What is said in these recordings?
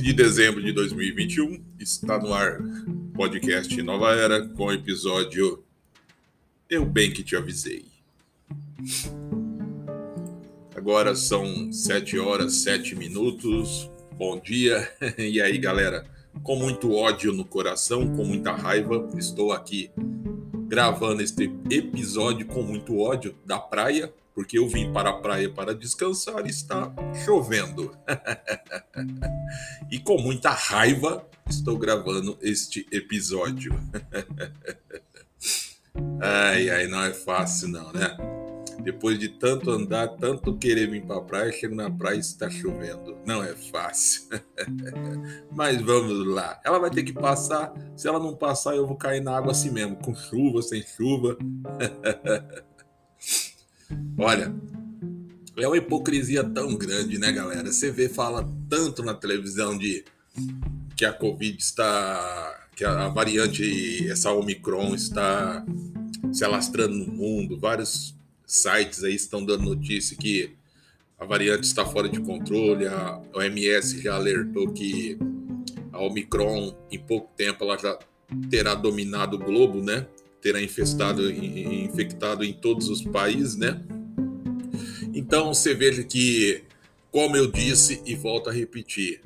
15 de dezembro de 2021, está no ar podcast Nova Era com o episódio Eu Bem Que Te Avisei. Agora são 7 horas 7 minutos. Bom dia. E aí, galera? Com muito ódio no coração, com muita raiva, estou aqui gravando este episódio com muito ódio da praia, porque eu vim para a praia para descansar e está chovendo. e com muita raiva estou gravando este episódio. ai, ai, não é fácil não, né? Depois de tanto andar, tanto querer vir para a praia, chego na praia e está chovendo. Não é fácil. Mas vamos lá. Ela vai ter que passar. Se ela não passar, eu vou cair na água assim mesmo, com chuva, sem chuva. Olha, é uma hipocrisia tão grande, né, galera? Você vê, fala tanto na televisão de que a Covid está. que a variante, essa Omicron está se alastrando no mundo. Vários sites aí estão dando notícia que a variante está fora de controle. A OMS já alertou que a Omicron, em pouco tempo, ela já terá dominado o globo, né? Terá infestado, infectado em todos os países, né? Então você veja que, como eu disse e volto a repetir,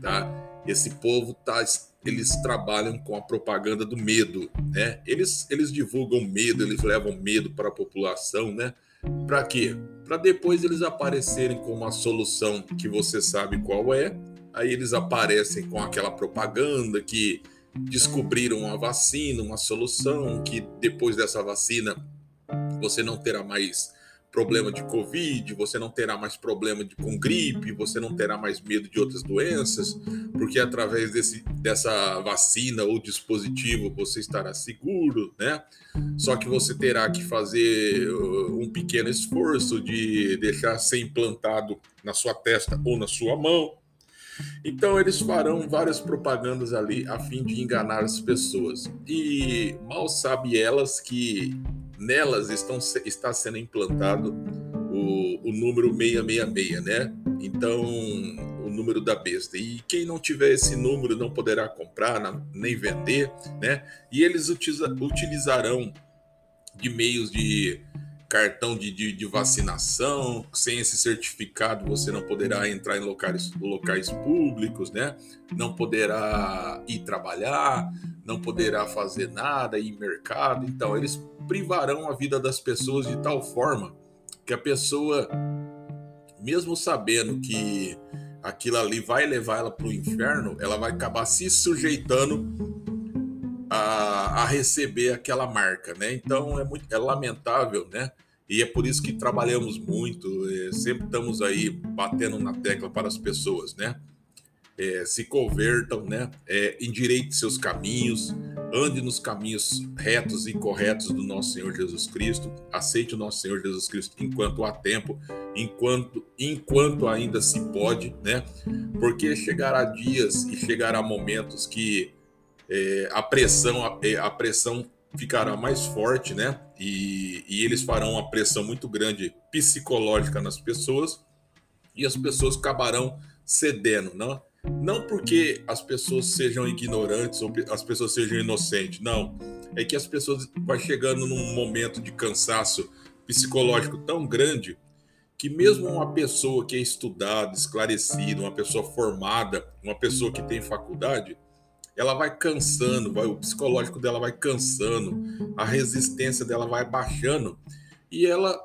tá? Esse povo tá, eles trabalham com a propaganda do medo, né? Eles, eles divulgam medo, eles levam medo para a população, né? Para quê? Para depois eles aparecerem com uma solução que você sabe qual é. Aí eles aparecem com aquela propaganda que descobriram uma vacina, uma solução, que depois dessa vacina você não terá mais problema de Covid, você não terá mais problema de, com gripe, você não terá mais medo de outras doenças, porque através desse, dessa vacina ou dispositivo você estará seguro, né? Só que você terá que fazer uh, um pequeno esforço de deixar ser implantado na sua testa ou na sua mão, então eles farão várias propagandas ali a fim de enganar as pessoas. E mal sabe elas que nelas estão, está sendo implantado o, o número 666, né? Então, o número da besta. E quem não tiver esse número não poderá comprar, nem vender, né? E eles utilizarão de meios de cartão de, de, de, vacinação, sem esse certificado você não poderá entrar em locais, locais públicos, né? Não poderá ir trabalhar, não poderá fazer nada, ir em mercado. Então, eles privarão a vida das pessoas de tal forma que a pessoa, mesmo sabendo que aquilo ali vai levar ela para o inferno, ela vai acabar se sujeitando a, a receber aquela marca, né? Então é muito é lamentável, né? E é por isso que trabalhamos muito, é, sempre estamos aí batendo na tecla para as pessoas, né? É, se convertam, né? É, endireite seus caminhos, ande nos caminhos retos e corretos do nosso Senhor Jesus Cristo, aceite o nosso Senhor Jesus Cristo enquanto há tempo, enquanto, enquanto ainda se pode, né? Porque chegará dias e chegará momentos que é, a pressão a, é, a, pressão ficará mais forte, né? E, e eles farão uma pressão muito grande psicológica nas pessoas e as pessoas acabarão cedendo, não? Não porque as pessoas sejam ignorantes ou as pessoas sejam inocentes, não. É que as pessoas vai chegando num momento de cansaço psicológico tão grande que mesmo uma pessoa que é estudada, esclarecida, uma pessoa formada, uma pessoa que tem faculdade, ela vai cansando, vai, o psicológico dela vai cansando, a resistência dela vai baixando e ela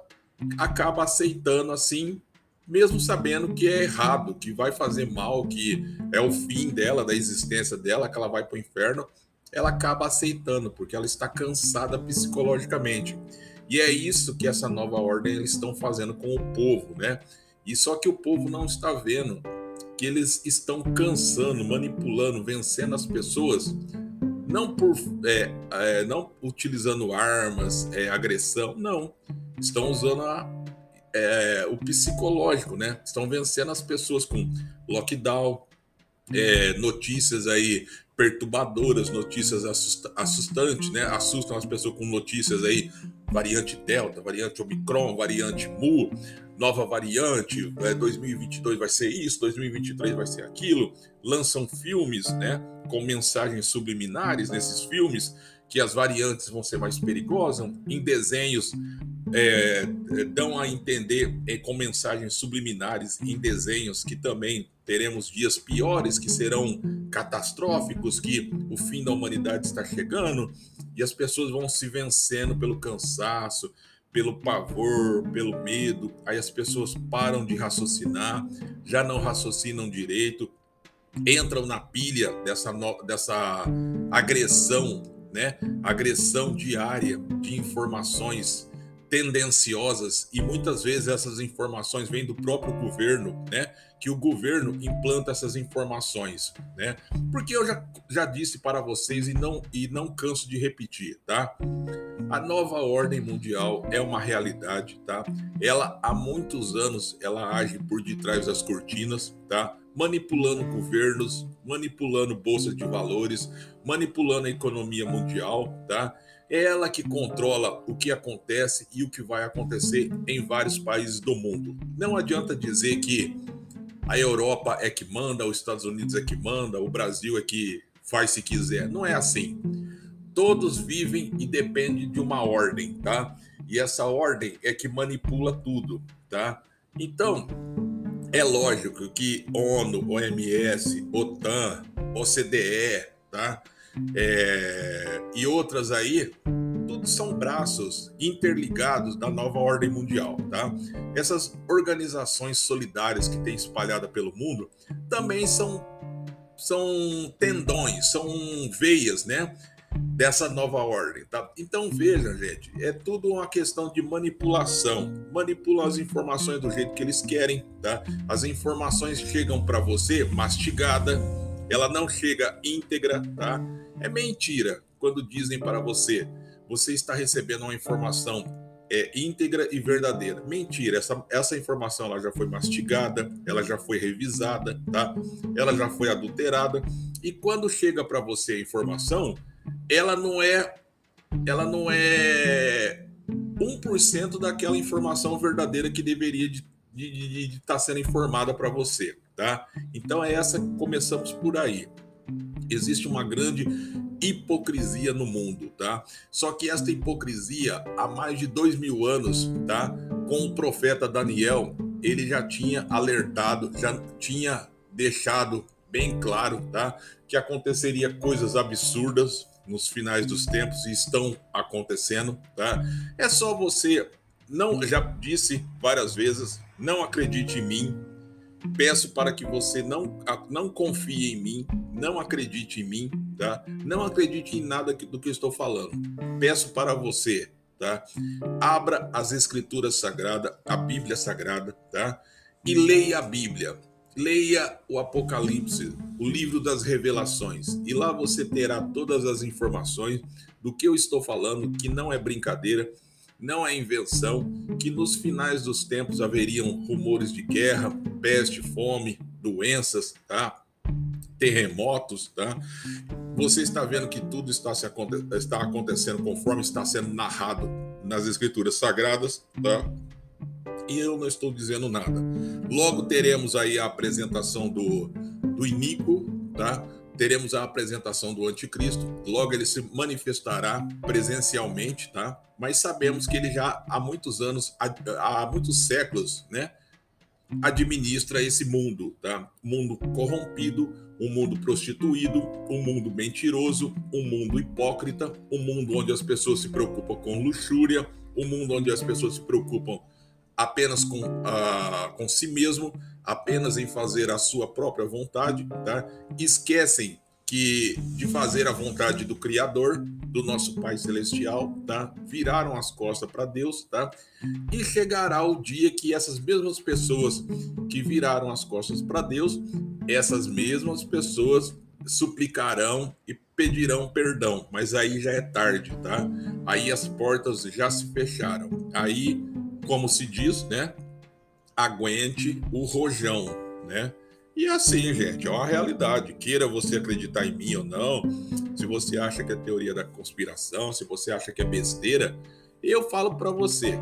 acaba aceitando assim, mesmo sabendo que é errado, que vai fazer mal, que é o fim dela, da existência dela, que ela vai para o inferno, ela acaba aceitando, porque ela está cansada psicologicamente. E é isso que essa nova ordem eles estão fazendo com o povo, né? E só que o povo não está vendo que eles estão cansando, manipulando, vencendo as pessoas, não por é, é, não utilizando armas, é, agressão, não. Estão usando a, é, o psicológico, né? Estão vencendo as pessoas com lockdown, é, notícias aí perturbadoras, notícias assustantes, né? Assustam as pessoas com notícias aí, variante Delta, variante Omicron, variante Mu, nova variante, 2022 é, vai ser isso, 2023 vai ser aquilo. Lançam filmes, né? Com mensagens subliminares nesses filmes que as variantes vão ser mais perigosas, em desenhos é, é, dão a entender é, com mensagens subliminares em desenhos que também teremos dias piores, que serão catastróficos, que o fim da humanidade está chegando e as pessoas vão se vencendo pelo cansaço, pelo pavor, pelo medo. Aí as pessoas param de raciocinar, já não raciocinam direito, entram na pilha dessa, dessa agressão, né? Agressão diária de informações tendenciosas e muitas vezes essas informações vêm do próprio governo, né? Que o governo implanta essas informações, né? Porque eu já, já disse para vocês e não e não canso de repetir, tá? A nova ordem mundial é uma realidade, tá? Ela há muitos anos ela age por detrás das cortinas, tá? Manipulando governos, manipulando bolsas de valores, manipulando a economia mundial, tá? Ela que controla o que acontece e o que vai acontecer em vários países do mundo. Não adianta dizer que a Europa é que manda, os Estados Unidos é que manda, o Brasil é que faz se quiser. Não é assim. Todos vivem e dependem de uma ordem, tá? E essa ordem é que manipula tudo, tá? Então, é lógico que ONU, OMS, OTAN, OCDE, tá? É, e outras aí, tudo são braços interligados da nova ordem mundial, tá? Essas organizações solidárias que tem espalhada pelo mundo também são são tendões, são veias, né? Dessa nova ordem, tá? Então veja, gente, é tudo uma questão de manipulação. Manipulam as informações do jeito que eles querem, tá? As informações chegam para você mastigada, ela não chega íntegra, tá? É mentira quando dizem para você, você está recebendo uma informação é, íntegra e verdadeira. Mentira, essa, essa informação ela já foi mastigada, ela já foi revisada, tá? Ela já foi adulterada e quando chega para você a informação, ela não é ela não é 1% daquela informação verdadeira que deveria de estar de, tá sendo informada para você, tá? Então é essa começamos por aí. Existe uma grande hipocrisia no mundo, tá? Só que esta hipocrisia, há mais de dois mil anos, tá? Com o profeta Daniel, ele já tinha alertado, já tinha deixado bem claro, tá? Que aconteceria coisas absurdas nos finais dos tempos e estão acontecendo, tá? É só você, não, já disse várias vezes, não acredite em mim, Peço para que você não, não confie em mim, não acredite em mim, tá? Não acredite em nada do que estou falando. Peço para você, tá? Abra as escrituras sagradas, a Bíblia sagrada, tá? E leia a Bíblia. Leia o Apocalipse, o livro das revelações, e lá você terá todas as informações do que eu estou falando, que não é brincadeira, não é invenção, que nos finais dos tempos haveriam rumores de guerra, peste, fome, doenças, tá? terremotos, tá? Você está vendo que tudo está, se, está acontecendo conforme está sendo narrado nas escrituras sagradas, tá? E eu não estou dizendo nada. Logo teremos aí a apresentação do, do iníquo, tá? Teremos a apresentação do anticristo, logo ele se manifestará presencialmente, tá? Mas sabemos que ele já há muitos anos, há, muitos séculos, né? Administra esse mundo, tá? mundo corrompido, um mundo prostituído, um mundo mentiroso, um mundo hipócrita, um mundo onde as pessoas se preocupam com luxúria, um mundo onde as pessoas se preocupam apenas com, uh, com si mesmo, apenas em fazer a sua própria vontade, tá? Esquecem que de fazer a vontade do Criador, do nosso Pai Celestial, tá? Viraram as costas para Deus, tá? E chegará o dia que essas mesmas pessoas que viraram as costas para Deus, essas mesmas pessoas suplicarão e pedirão perdão, mas aí já é tarde, tá? Aí as portas já se fecharam. Aí como se diz, né? Aguente o rojão, né? E assim, gente, é uma realidade. Queira você acreditar em mim ou não, se você acha que é teoria da conspiração, se você acha que é besteira, eu falo para você.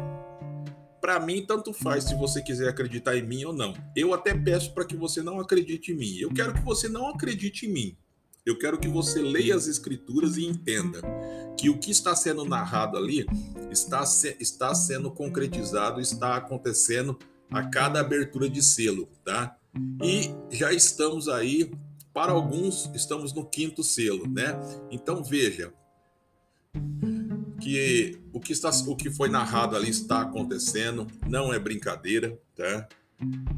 Para mim, tanto faz se você quiser acreditar em mim ou não. Eu até peço para que você não acredite em mim. Eu quero que você não acredite em mim. Eu quero que você leia as escrituras e entenda que o que está sendo narrado ali está, se, está sendo concretizado, está acontecendo a cada abertura de selo, tá? E já estamos aí, para alguns, estamos no quinto selo, né? Então veja que o que, está, o que foi narrado ali está acontecendo, não é brincadeira, tá?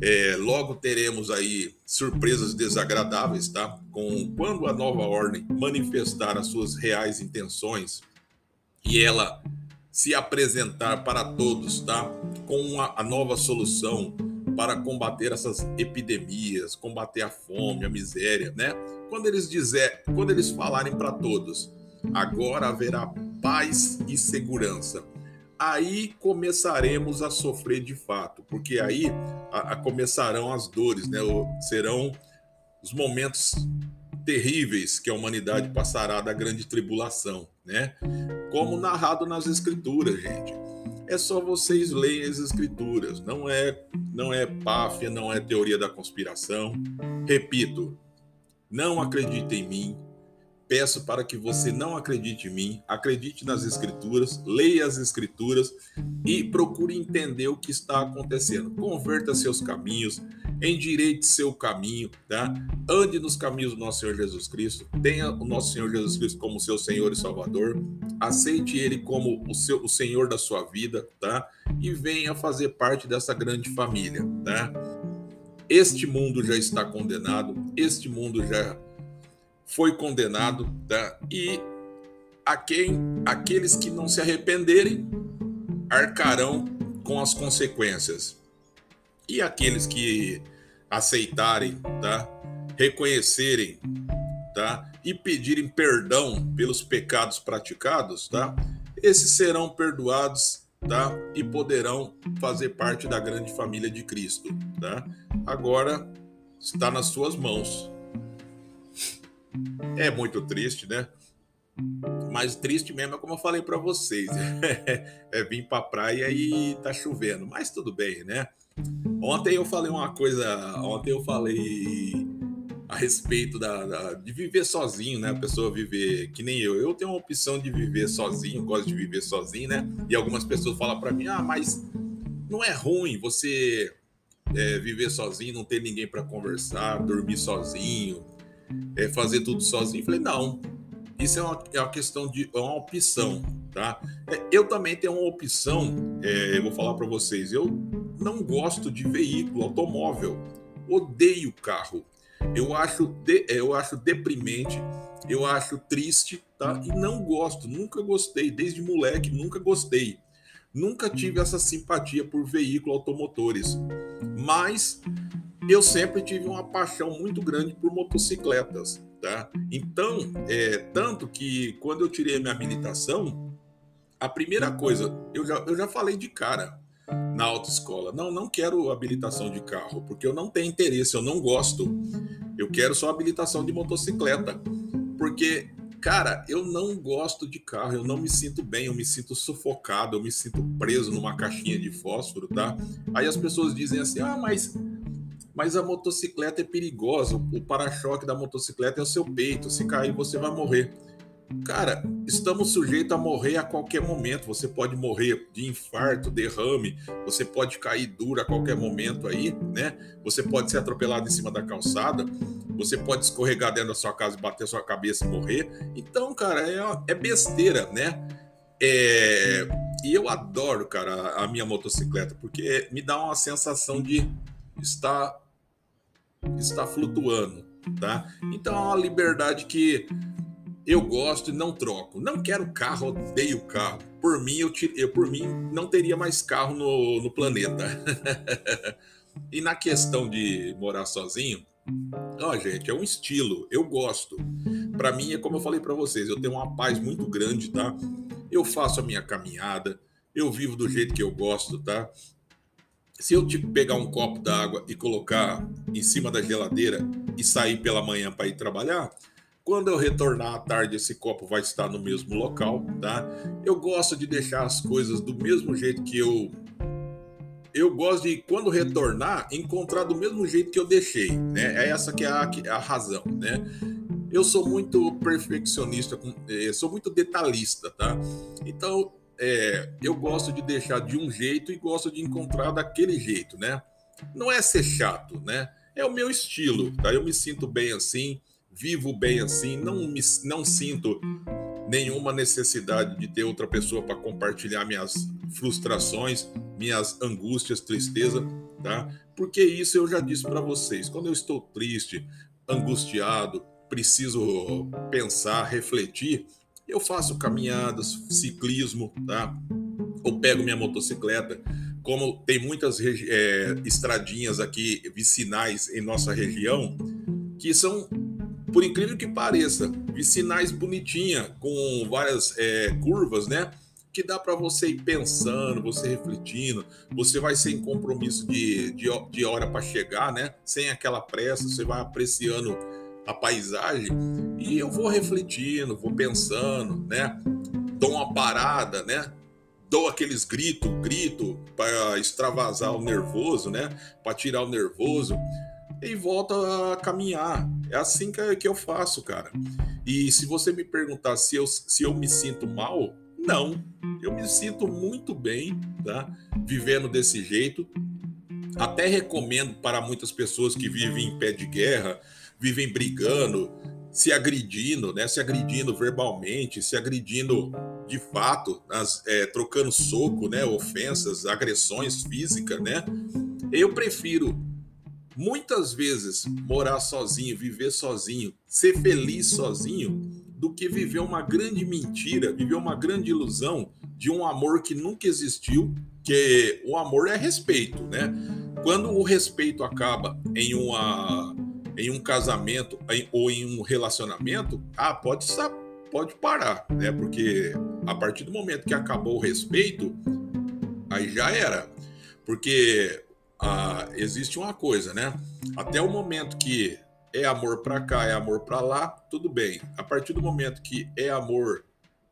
É, logo teremos aí surpresas desagradáveis, tá? Com quando a nova ordem manifestar as suas reais intenções e ela se apresentar para todos, tá? Com a, a nova solução para combater essas epidemias, combater a fome, a miséria, né? Quando eles dizer, quando eles falarem para todos, agora haverá paz e segurança aí começaremos a sofrer de fato, porque aí a, a começarão as dores, né? serão os momentos terríveis que a humanidade passará da grande tribulação, né? Como narrado nas escrituras, gente. É só vocês lerem as escrituras, não é não é páfia, não é teoria da conspiração. Repito, não acredite em mim, peço para que você não acredite em mim, acredite nas Escrituras, leia as Escrituras e procure entender o que está acontecendo. Converta seus caminhos, endireite seu caminho, tá? Ande nos caminhos do nosso Senhor Jesus Cristo, tenha o nosso Senhor Jesus Cristo como seu Senhor e Salvador, aceite Ele como o, seu, o Senhor da sua vida, tá? E venha fazer parte dessa grande família, tá? Este mundo já está condenado, este mundo já foi condenado, tá? e a quem aqueles que não se arrependerem arcarão com as consequências. E aqueles que aceitarem, tá? reconhecerem tá? e pedirem perdão pelos pecados praticados, tá? esses serão perdoados tá? e poderão fazer parte da grande família de Cristo. Tá? Agora está nas suas mãos. É muito triste, né? Mas triste mesmo é como eu falei para vocês. é vir pra praia e tá chovendo. Mas tudo bem, né? Ontem eu falei uma coisa. Ontem eu falei a respeito da, da, de viver sozinho, né? A pessoa viver que nem eu. Eu tenho uma opção de viver sozinho, gosto de viver sozinho, né? E algumas pessoas falam para mim: ah, mas não é ruim você é, viver sozinho, não ter ninguém para conversar, dormir sozinho, é, fazer tudo sozinho. Falei, não, isso é uma, é uma questão de é uma opção, tá? É, eu também tenho uma opção, é, eu vou falar para vocês, eu não gosto de veículo automóvel, odeio carro. Eu acho, de, é, eu acho deprimente, eu acho triste, tá? E não gosto, nunca gostei, desde moleque, nunca gostei. Nunca tive essa simpatia por veículos automotores. Mas eu sempre tive uma paixão muito grande por motocicletas, tá? Então, é, tanto que quando eu tirei a minha habilitação, a primeira coisa, eu já, eu já falei de cara na autoescola, não, não quero habilitação de carro, porque eu não tenho interesse, eu não gosto. Eu quero só habilitação de motocicleta, porque Cara, eu não gosto de carro, eu não me sinto bem, eu me sinto sufocado, eu me sinto preso numa caixinha de fósforo, tá? Aí as pessoas dizem assim: ah, mas mas a motocicleta é perigosa, o para-choque da motocicleta é o seu peito, se cair você vai morrer. Cara, estamos sujeitos a morrer a qualquer momento. Você pode morrer de infarto, derrame, você pode cair duro a qualquer momento aí, né? Você pode ser atropelado em cima da calçada, você pode escorregar dentro da sua casa e bater sua cabeça e morrer. Então, cara, é, é besteira, né? É, e eu adoro, cara, a minha motocicleta, porque me dá uma sensação de estar está flutuando, tá? Então é uma liberdade que eu gosto e não troco. Não quero carro, odeio carro. Por mim, eu, eu por mim não teria mais carro no, no planeta. e na questão de morar sozinho, ó, gente, é um estilo. Eu gosto. Para mim é como eu falei para vocês, eu tenho uma paz muito grande, tá? Eu faço a minha caminhada, eu vivo do jeito que eu gosto, tá? se eu tipo, pegar um copo d'água e colocar em cima da geladeira e sair pela manhã para ir trabalhar, quando eu retornar à tarde, esse copo vai estar no mesmo local, tá? Eu gosto de deixar as coisas do mesmo jeito que eu. Eu gosto de, quando retornar, encontrar do mesmo jeito que eu deixei, né? É essa que é a, é a razão, né? Eu sou muito perfeccionista, eh, sou muito detalhista, tá? Então, é, eu gosto de deixar de um jeito e gosto de encontrar daquele jeito, né? Não é ser chato, né? É o meu estilo, tá? Eu me sinto bem assim vivo bem assim, não, me, não sinto nenhuma necessidade de ter outra pessoa para compartilhar minhas frustrações, minhas angústias, tristeza, tá? Porque isso eu já disse para vocês. Quando eu estou triste, angustiado, preciso pensar, refletir, eu faço caminhadas, ciclismo, tá? Ou pego minha motocicleta. Como tem muitas é, estradinhas aqui vicinais em nossa região, que são por incrível que pareça, vicinais bonitinha, com várias é, curvas, né? Que dá para você ir pensando, você refletindo, você vai sem compromisso de, de, de hora para chegar, né? Sem aquela pressa, você vai apreciando a paisagem e eu vou refletindo, vou pensando, né? Dou uma parada, né? Dou aqueles gritos, grito para extravasar o nervoso, né? Para tirar o nervoso e volta a caminhar. É assim que, que eu faço, cara. E se você me perguntar se eu, se eu me sinto mal, não. Eu me sinto muito bem, tá? Vivendo desse jeito. Até recomendo para muitas pessoas que vivem em pé de guerra, vivem brigando, se agredindo, né? Se agredindo verbalmente, se agredindo de fato, as, é, trocando soco, né? Ofensas, agressões físicas, né? Eu prefiro muitas vezes morar sozinho, viver sozinho, ser feliz sozinho, do que viver uma grande mentira, viver uma grande ilusão de um amor que nunca existiu, que o amor é respeito, né? Quando o respeito acaba em uma em um casamento em, ou em um relacionamento, ah, pode pode parar, né? Porque a partir do momento que acabou o respeito, aí já era. Porque ah, existe uma coisa, né? Até o momento que é amor para cá, é amor para lá, tudo bem. A partir do momento que é amor,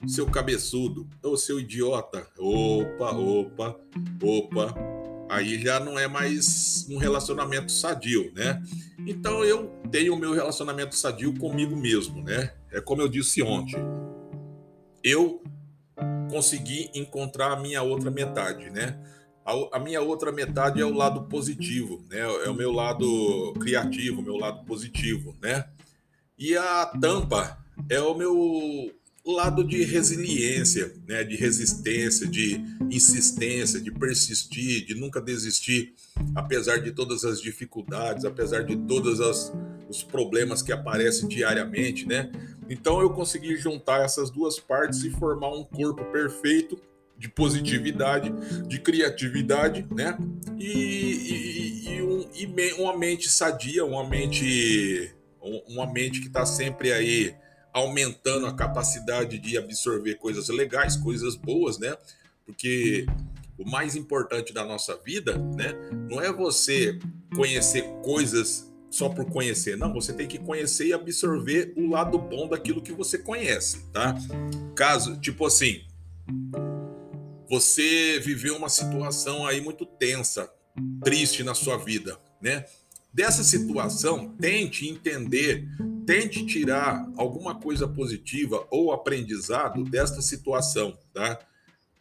seu cabeçudo ou seu idiota, opa, opa, opa, aí já não é mais um relacionamento sadio, né? Então eu tenho o meu relacionamento sadio comigo mesmo, né? É como eu disse ontem. Eu consegui encontrar a minha outra metade, né? A, a, minha outra metade é o lado positivo, né? É o meu lado criativo, meu lado positivo, né? E a tampa é o meu lado de resiliência, né? De resistência, de insistência, de persistir, de nunca desistir, apesar de todas as dificuldades, apesar de todos os problemas que aparecem diariamente, né? Então eu consegui juntar essas duas partes e formar um corpo perfeito de positividade, de criatividade, né? E, e, e, um, e uma mente sadia, uma mente, uma mente que está sempre aí aumentando a capacidade de absorver coisas legais, coisas boas, né? Porque o mais importante da nossa vida, né? Não é você conhecer coisas só por conhecer, não. Você tem que conhecer e absorver o lado bom daquilo que você conhece, tá? Caso, tipo assim, você viveu uma situação aí muito tensa, triste na sua vida, né? Dessa situação, tente entender, tente tirar alguma coisa positiva ou aprendizado desta situação, tá?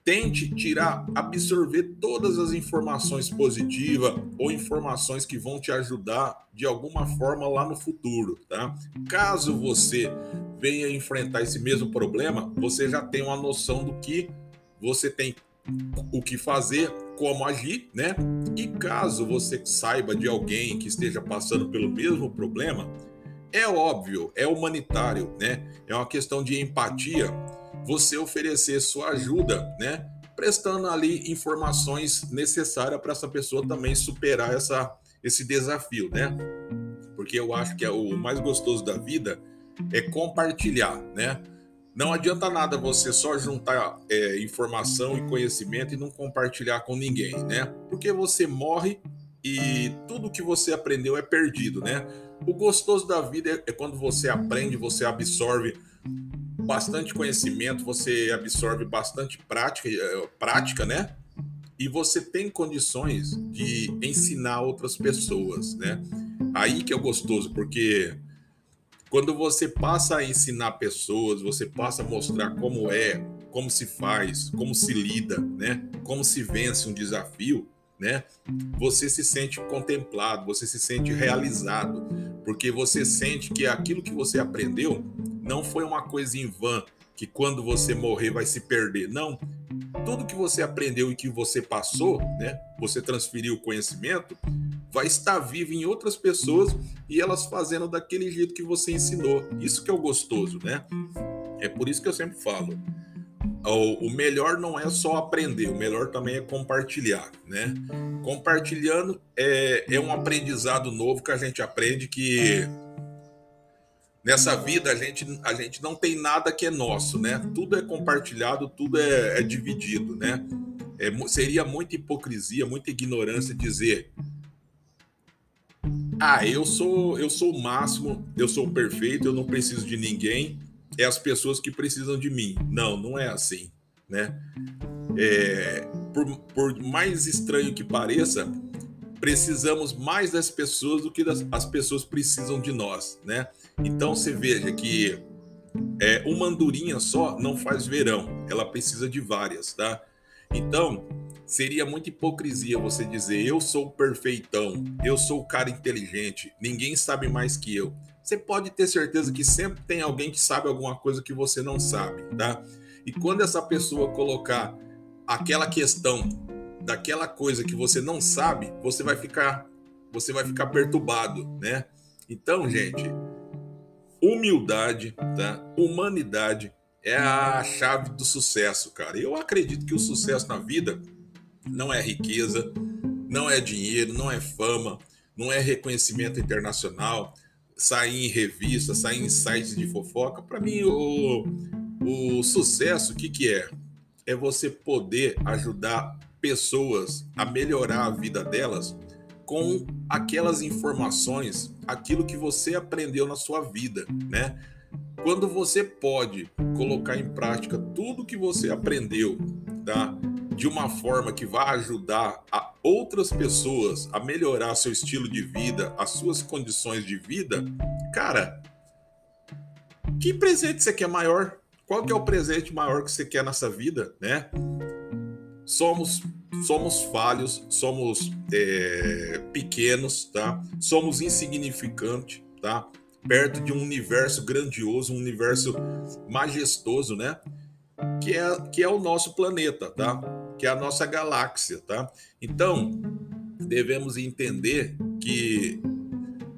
Tente tirar, absorver todas as informações positivas ou informações que vão te ajudar de alguma forma lá no futuro, tá? Caso você venha enfrentar esse mesmo problema, você já tem uma noção do que você tem o que fazer, como agir, né? E caso você saiba de alguém que esteja passando pelo mesmo problema, é óbvio, é humanitário, né? É uma questão de empatia. Você oferecer sua ajuda, né? Prestando ali informações necessárias para essa pessoa também superar essa, esse desafio, né? Porque eu acho que é o mais gostoso da vida é compartilhar, né? Não adianta nada você só juntar é, informação e conhecimento e não compartilhar com ninguém, né? Porque você morre e tudo que você aprendeu é perdido, né? O gostoso da vida é, é quando você aprende, você absorve bastante conhecimento, você absorve bastante prática, é, prática, né? E você tem condições de ensinar outras pessoas, né? Aí que é o gostoso, porque quando você passa a ensinar pessoas, você passa a mostrar como é, como se faz, como se lida, né? Como se vence um desafio, né? Você se sente contemplado, você se sente realizado, porque você sente que aquilo que você aprendeu não foi uma coisa em vão, que quando você morrer vai se perder. Não. Tudo que você aprendeu e que você passou, né? Você transferiu o conhecimento, vai estar vivo em outras pessoas e elas fazendo daquele jeito que você ensinou. Isso que é o gostoso, né? É por isso que eu sempre falo. O, melhor não é só aprender, o melhor também é compartilhar, né? Compartilhando é, é um aprendizado novo que a gente aprende que nessa vida a gente, a gente não tem nada que é nosso, né? Tudo é compartilhado, tudo é, é dividido, né? É, seria muita hipocrisia, muita ignorância dizer ah, eu sou eu sou o máximo, eu sou o perfeito, eu não preciso de ninguém, é as pessoas que precisam de mim. Não, não é assim, né? É, por, por mais estranho que pareça, precisamos mais das pessoas do que das, as pessoas precisam de nós, né? Então você veja que é, uma andorinha só não faz verão, ela precisa de várias, tá? Então, seria muita hipocrisia você dizer eu sou perfeitão, eu sou o cara inteligente, ninguém sabe mais que eu. Você pode ter certeza que sempre tem alguém que sabe alguma coisa que você não sabe, tá? E quando essa pessoa colocar aquela questão daquela coisa que você não sabe, você vai ficar você vai ficar perturbado, né? Então, gente, humildade, tá? Humanidade é a chave do sucesso, cara. Eu acredito que o sucesso na vida não é riqueza, não é dinheiro, não é fama, não é reconhecimento internacional, sair em revista, sair em sites de fofoca. Para mim, o, o sucesso, o que, que é? É você poder ajudar pessoas a melhorar a vida delas com aquelas informações, aquilo que você aprendeu na sua vida, né? Quando você pode colocar em prática tudo que você aprendeu, tá? De uma forma que vai ajudar a outras pessoas a melhorar seu estilo de vida, as suas condições de vida, cara, que presente você quer maior? Qual que é o presente maior que você quer nessa vida, né? Somos somos falhos, somos é, pequenos, tá? Somos insignificantes, tá? Perto de um universo grandioso, um universo majestoso, né? Que é, que é o nosso planeta, tá? Que é a nossa galáxia, tá? Então, devemos entender que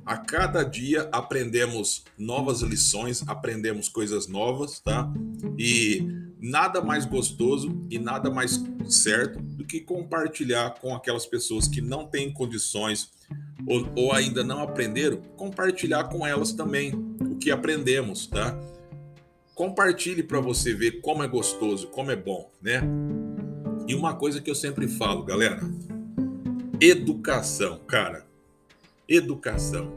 a cada dia aprendemos novas lições, aprendemos coisas novas, tá? E nada mais gostoso e nada mais certo do que compartilhar com aquelas pessoas que não têm condições ou, ou ainda não aprenderam, compartilhar com elas também o que aprendemos, tá? Compartilhe para você ver como é gostoso, como é bom, né? E uma coisa que eu sempre falo, galera, educação, cara. Educação.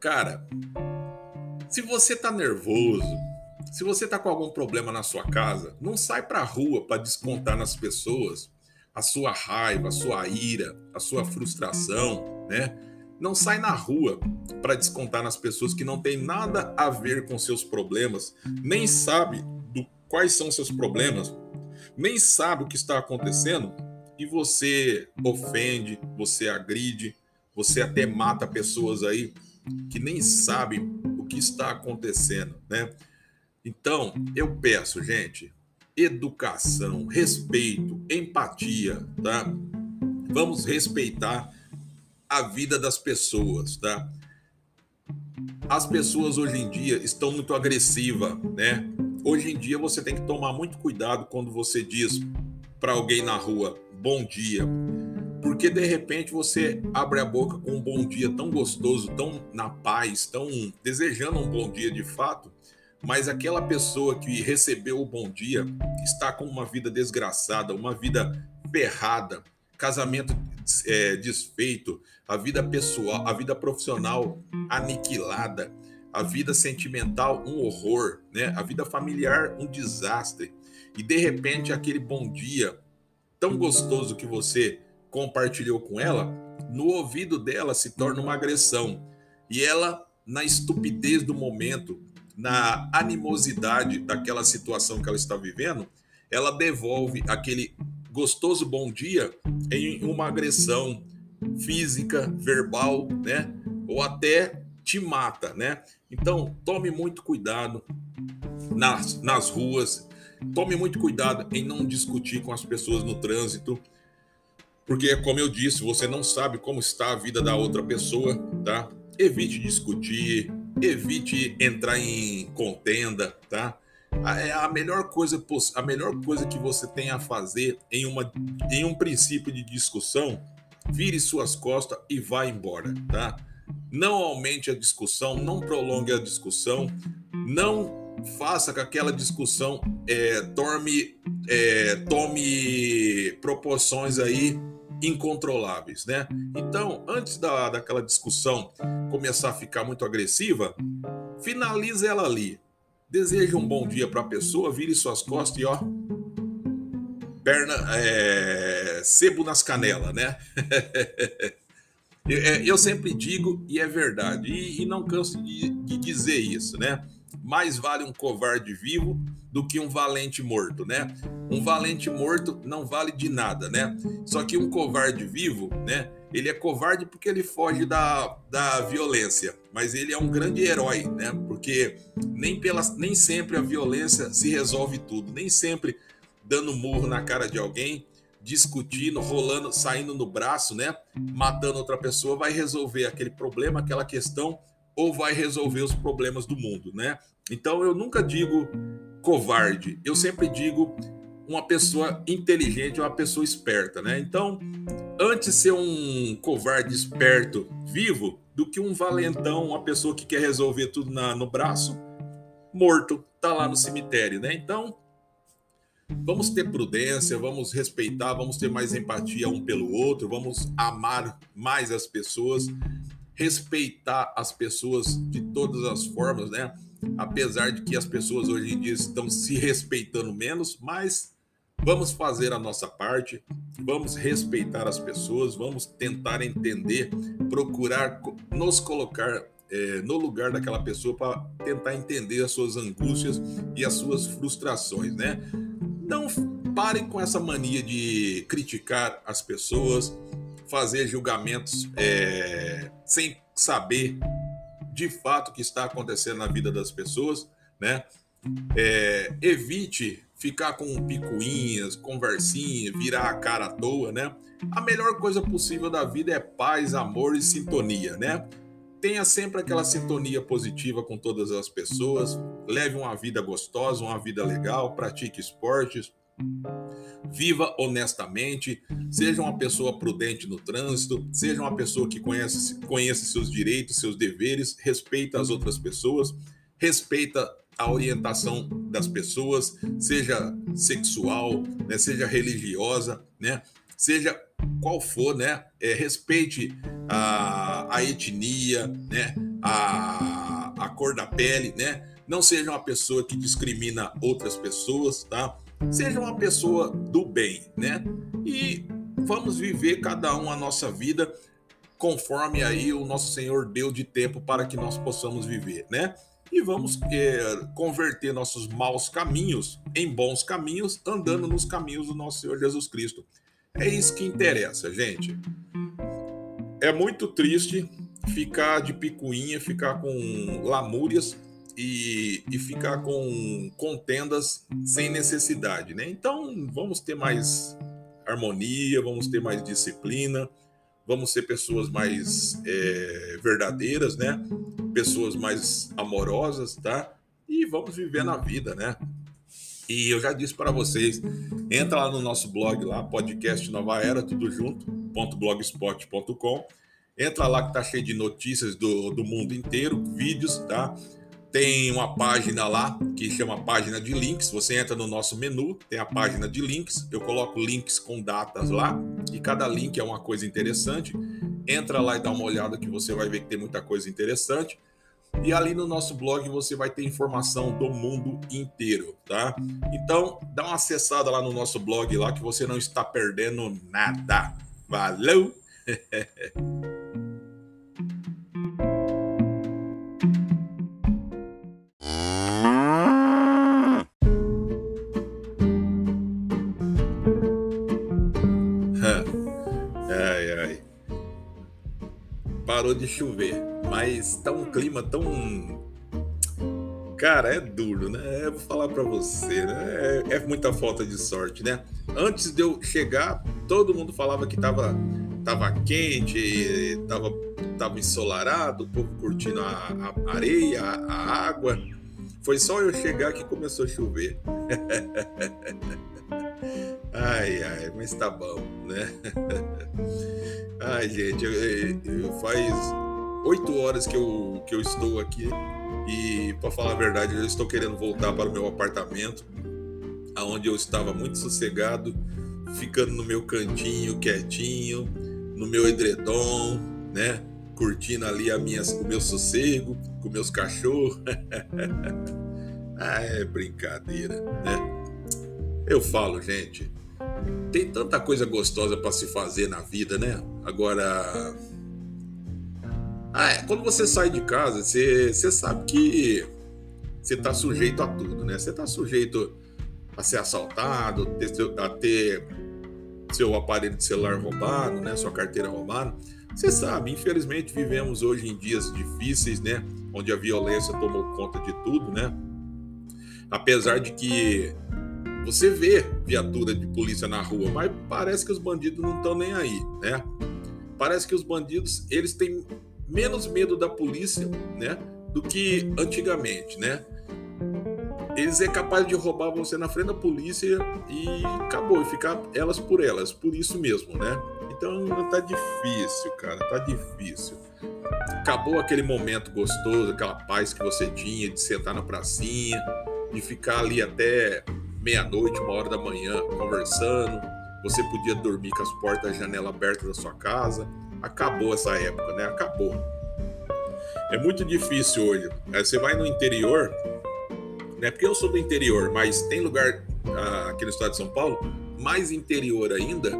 Cara, se você tá nervoso, se você tá com algum problema na sua casa, não sai pra rua para descontar nas pessoas a sua raiva, a sua ira, a sua frustração, né? Não sai na rua para descontar nas pessoas que não tem nada a ver com seus problemas, nem sabe do quais são seus problemas, nem sabe o que está acontecendo e você ofende, você agride, você até mata pessoas aí que nem sabem o que está acontecendo, né? Então, eu peço, gente, educação, respeito, empatia, tá? Vamos respeitar a vida das pessoas, tá? As pessoas hoje em dia estão muito agressivas, né? Hoje em dia você tem que tomar muito cuidado quando você diz para alguém na rua bom dia, porque de repente você abre a boca com um bom dia tão gostoso, tão na paz, tão desejando um bom dia de fato, mas aquela pessoa que recebeu o bom dia está com uma vida desgraçada, uma vida ferrada, casamento é, desfeito, a vida pessoal, a vida profissional aniquilada, a vida sentimental um horror, né? A vida familiar um desastre. E de repente aquele bom dia tão gostoso que você compartilhou com ela, no ouvido dela se torna uma agressão. E ela, na estupidez do momento, na animosidade daquela situação que ela está vivendo, ela devolve aquele gostoso bom dia em uma agressão física, verbal, né? Ou até te mata, né? Então, tome muito cuidado nas, nas ruas, tome muito cuidado em não discutir com as pessoas no trânsito, porque, como eu disse, você não sabe como está a vida da outra pessoa, tá? Evite discutir, evite entrar em contenda, tá? É a melhor coisa, a melhor coisa que você tem a fazer em, uma, em um princípio de discussão, vire suas costas e vá embora, tá? Não aumente a discussão, não prolongue a discussão, não faça que aquela discussão é, tome, é, tome proporções aí incontroláveis, né? Então, antes da, daquela discussão começar a ficar muito agressiva, finalize ela ali. Deseje um bom dia para a pessoa, vire suas costas e ó, perna, é, sebo nas canelas, né? É, eu sempre digo e é verdade e, e não canso de, de dizer isso, né? Mais vale um covarde vivo do que um valente morto, né? Um valente morto não vale de nada, né? Só que um covarde vivo, né? Ele é covarde porque ele foge da, da violência, mas ele é um grande herói, né? Porque nem, pela, nem sempre a violência se resolve tudo, nem sempre dando murro na cara de alguém, discutindo, rolando, saindo no braço, né? Matando outra pessoa vai resolver aquele problema, aquela questão ou vai resolver os problemas do mundo, né? Então eu nunca digo covarde, eu sempre digo uma pessoa inteligente, uma pessoa esperta, né? Então, antes ser um covarde esperto vivo do que um valentão, uma pessoa que quer resolver tudo na, no braço, morto, tá lá no cemitério, né? Então, vamos ter prudência, vamos respeitar, vamos ter mais empatia um pelo outro, vamos amar mais as pessoas respeitar as pessoas de todas as formas, né? Apesar de que as pessoas hoje em dia estão se respeitando menos, mas vamos fazer a nossa parte, vamos respeitar as pessoas, vamos tentar entender, procurar nos colocar é, no lugar daquela pessoa para tentar entender as suas angústias e as suas frustrações, né? Não parem com essa mania de criticar as pessoas, fazer julgamentos é, sem saber de fato o que está acontecendo na vida das pessoas, né? É, evite ficar com picuinhas, conversinha, virar a cara à toa, né? A melhor coisa possível da vida é paz, amor e sintonia, né? Tenha sempre aquela sintonia positiva com todas as pessoas, leve uma vida gostosa, uma vida legal, pratique esportes, Viva honestamente, seja uma pessoa prudente no trânsito, seja uma pessoa que conhece, conhece seus direitos, seus deveres, respeita as outras pessoas, respeita a orientação das pessoas, seja sexual, né, seja religiosa, né, seja qual for, né, é, respeite a, a etnia, né, a, a cor da pele, né, não seja uma pessoa que discrimina outras pessoas, tá? Seja uma pessoa do bem, né? E vamos viver cada um a nossa vida conforme aí o nosso Senhor deu de tempo para que nós possamos viver, né? E vamos é, converter nossos maus caminhos em bons caminhos, andando nos caminhos do nosso Senhor Jesus Cristo. É isso que interessa, gente. É muito triste ficar de picuinha, ficar com lamúrias e, e ficar com contendas sem necessidade, né? Então vamos ter mais harmonia, vamos ter mais disciplina, vamos ser pessoas mais é, verdadeiras, né? Pessoas mais amorosas, tá? E vamos viver na vida, né? E eu já disse para vocês, entra lá no nosso blog lá, podcast Nova Era, tudo junto, .blogspot.com. Entra lá que tá cheio de notícias do, do mundo inteiro, vídeos, tá? Tem uma página lá que chama página de links. Você entra no nosso menu, tem a página de links. Eu coloco links com datas lá e cada link é uma coisa interessante. Entra lá e dá uma olhada que você vai ver que tem muita coisa interessante. E ali no nosso blog você vai ter informação do mundo inteiro, tá? Então, dá uma acessada lá no nosso blog lá que você não está perdendo nada. Valeu! de chover, mas tá um clima tão. Cara, é duro, né? Eu vou falar para você, né? É, é, muita falta de sorte, né? Antes de eu chegar, todo mundo falava que tava, tava quente, tava, tava ensolarado, o povo curtindo a, a areia, a, a água. Foi só eu chegar que começou a chover. Ai, ai, mas tá bom, né? Ai, gente, eu, eu, faz oito horas que eu, que eu estou aqui e, para falar a verdade, eu estou querendo voltar para o meu apartamento, aonde eu estava muito sossegado, ficando no meu cantinho, quietinho, no meu edredom, né? Curtindo ali a minha, o meu sossego, com meus cachorros. ah, é brincadeira, né? Eu falo, gente, tem tanta coisa gostosa para se fazer na vida, né? Agora. Ah, é, quando você sai de casa, você, você sabe que você está sujeito a tudo, né? Você está sujeito a ser assaltado, a ter seu aparelho de celular roubado, né? Sua carteira roubada. Você sabe, infelizmente vivemos hoje em dias difíceis, né? Onde a violência tomou conta de tudo, né? Apesar de que você vê viatura de polícia na rua, mas parece que os bandidos não estão nem aí, né? Parece que os bandidos, eles têm menos medo da polícia, né, do que antigamente, né? Eles é capaz de roubar você na frente da polícia e acabou, e ficar elas por elas, por isso mesmo, né? Então tá difícil, cara, tá difícil. Acabou aquele momento gostoso, aquela paz que você tinha de sentar na pracinha, de ficar ali até meia-noite, uma hora da manhã, conversando. Você podia dormir com as portas, a janela aberta da sua casa. Acabou essa época, né? Acabou. É muito difícil hoje. Você vai no interior, né? Porque eu sou do interior, mas tem lugar ah, aqui no estado de São Paulo, mais interior ainda,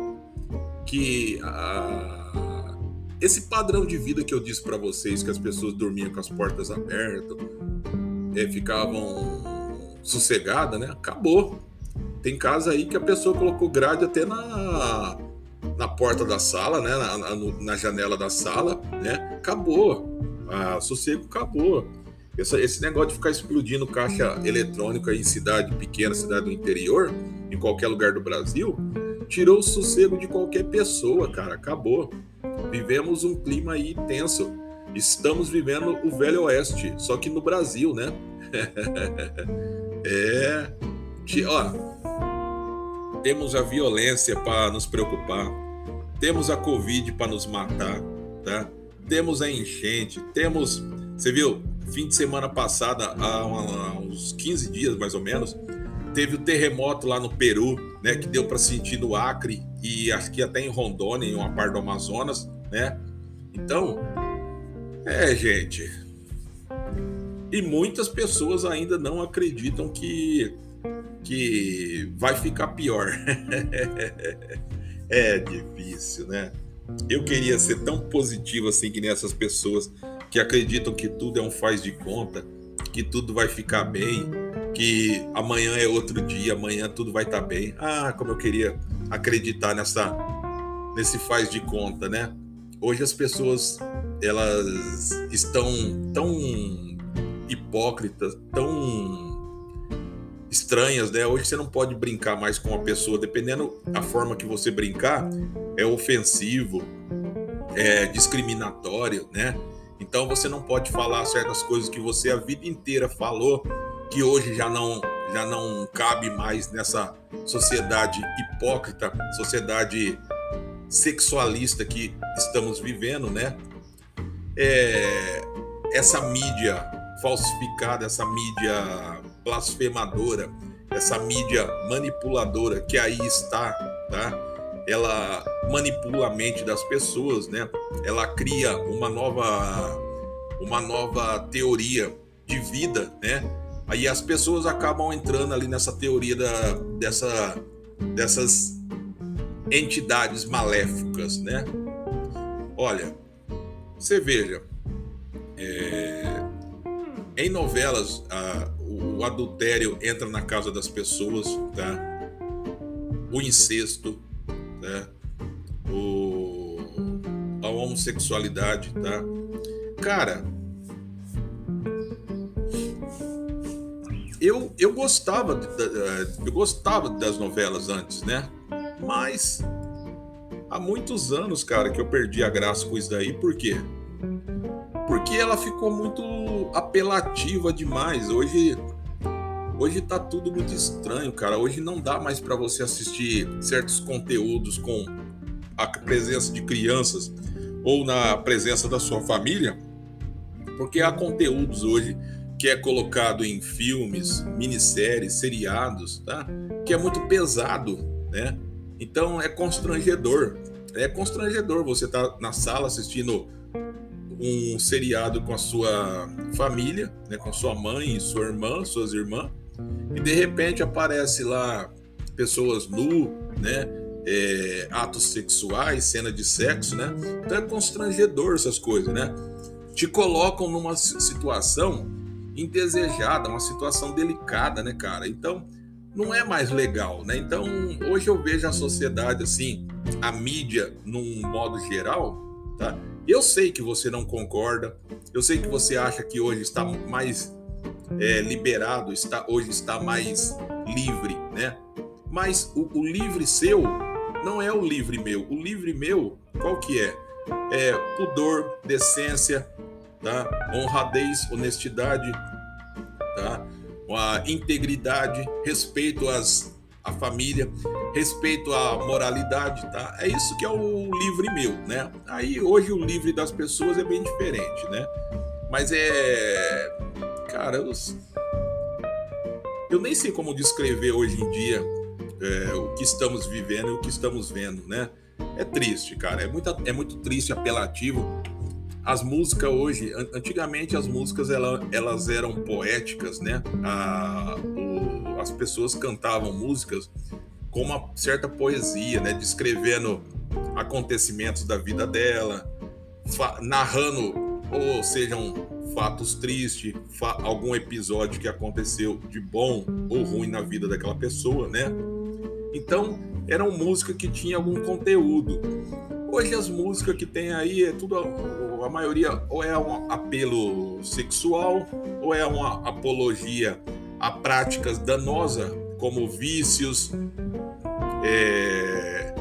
que ah, esse padrão de vida que eu disse para vocês, que as pessoas dormiam com as portas abertas, é, ficavam sossegada, né? Acabou. Tem casa aí que a pessoa colocou grade até na, na porta da sala, né? Na, na, na janela da sala, né? Acabou. Ah, sossego acabou. Essa, esse negócio de ficar explodindo caixa eletrônica em cidade pequena, cidade do interior, em qualquer lugar do Brasil, tirou o sossego de qualquer pessoa, cara. Acabou. Vivemos um clima aí tenso. Estamos vivendo o Velho Oeste, só que no Brasil, né? É. Ó, temos a violência para nos preocupar, temos a Covid para nos matar, tá? Temos a enchente, temos. Você viu, fim de semana passada, há, uns 15 dias mais ou menos, teve o terremoto lá no Peru, né? Que deu para sentir no Acre e acho que até em Rondônia, em uma parte do Amazonas, né? Então, é, gente, e muitas pessoas ainda não acreditam que, que vai ficar pior. é difícil, né? Eu queria ser tão positivo assim que nessas pessoas que acreditam que tudo é um faz de conta, que tudo vai ficar bem, que amanhã é outro dia, amanhã tudo vai estar tá bem. Ah, como eu queria acreditar nessa nesse faz de conta, né? Hoje as pessoas elas estão tão hipócritas, tão estranhas, né? Hoje você não pode brincar mais com uma pessoa, dependendo da forma que você brincar, é ofensivo, é discriminatório, né? Então você não pode falar certas coisas que você a vida inteira falou, que hoje já não já não cabe mais nessa sociedade hipócrita, sociedade sexualista que estamos vivendo, né? É, essa mídia falsificada, essa mídia blasfemadora, essa mídia manipuladora que aí está, tá? Ela manipula a mente das pessoas, né? Ela cria uma nova uma nova teoria de vida, né? Aí as pessoas acabam entrando ali nessa teoria da, dessa, dessas entidades maléficas, né? Olha, você veja, é, em novelas a, o adultério entra na casa das pessoas, tá? O incesto, né? O, a homossexualidade, tá? Cara, eu, eu gostava eu gostava das novelas antes, né? Mas há muitos anos, cara, que eu perdi a graça com isso daí. Por quê? Porque ela ficou muito apelativa demais. Hoje hoje tá tudo muito estranho, cara. Hoje não dá mais para você assistir certos conteúdos com a presença de crianças ou na presença da sua família, porque há conteúdos hoje que é colocado em filmes, minisséries, seriados, tá? Que é muito pesado, né? Então é constrangedor. É constrangedor você estar tá na sala assistindo um seriado com a sua família, né, com sua mãe, sua irmã, suas irmãs, e de repente aparece lá pessoas nu, né, é, atos sexuais, cena de sexo, né? Então é constrangedor essas coisas, né? Te colocam numa situação indesejada, uma situação delicada, né, cara? Então, não é mais legal, né? Então, hoje eu vejo a sociedade assim, a mídia num modo geral, tá? Eu sei que você não concorda, eu sei que você acha que hoje está mais é, liberado, está hoje está mais livre, né? Mas o, o livre seu não é o livre meu. O livre meu, qual que é? É pudor, decência, tá? honradez, honestidade, tá? a integridade, respeito às, à família, respeito à moralidade, tá? É isso que é o livre meu, né? Aí hoje o livre das pessoas é bem diferente, né? Mas é. Cara, eu, eu nem sei como descrever hoje em dia é, o que estamos vivendo e o que estamos vendo, né? É triste, cara. É muito, é muito triste, apelativo as músicas hoje, antigamente as músicas elas, elas eram poéticas, né? A, o, as pessoas cantavam músicas com uma certa poesia, né? Descrevendo acontecimentos da vida dela, narrando, ou sejam fatos tristes, fa algum episódio que aconteceu de bom ou ruim na vida daquela pessoa, né? Então, eram músicas que tinham algum conteúdo. Hoje as músicas que tem aí é tudo a maioria ou é um apelo sexual ou é uma apologia a práticas danosas como vícios, é,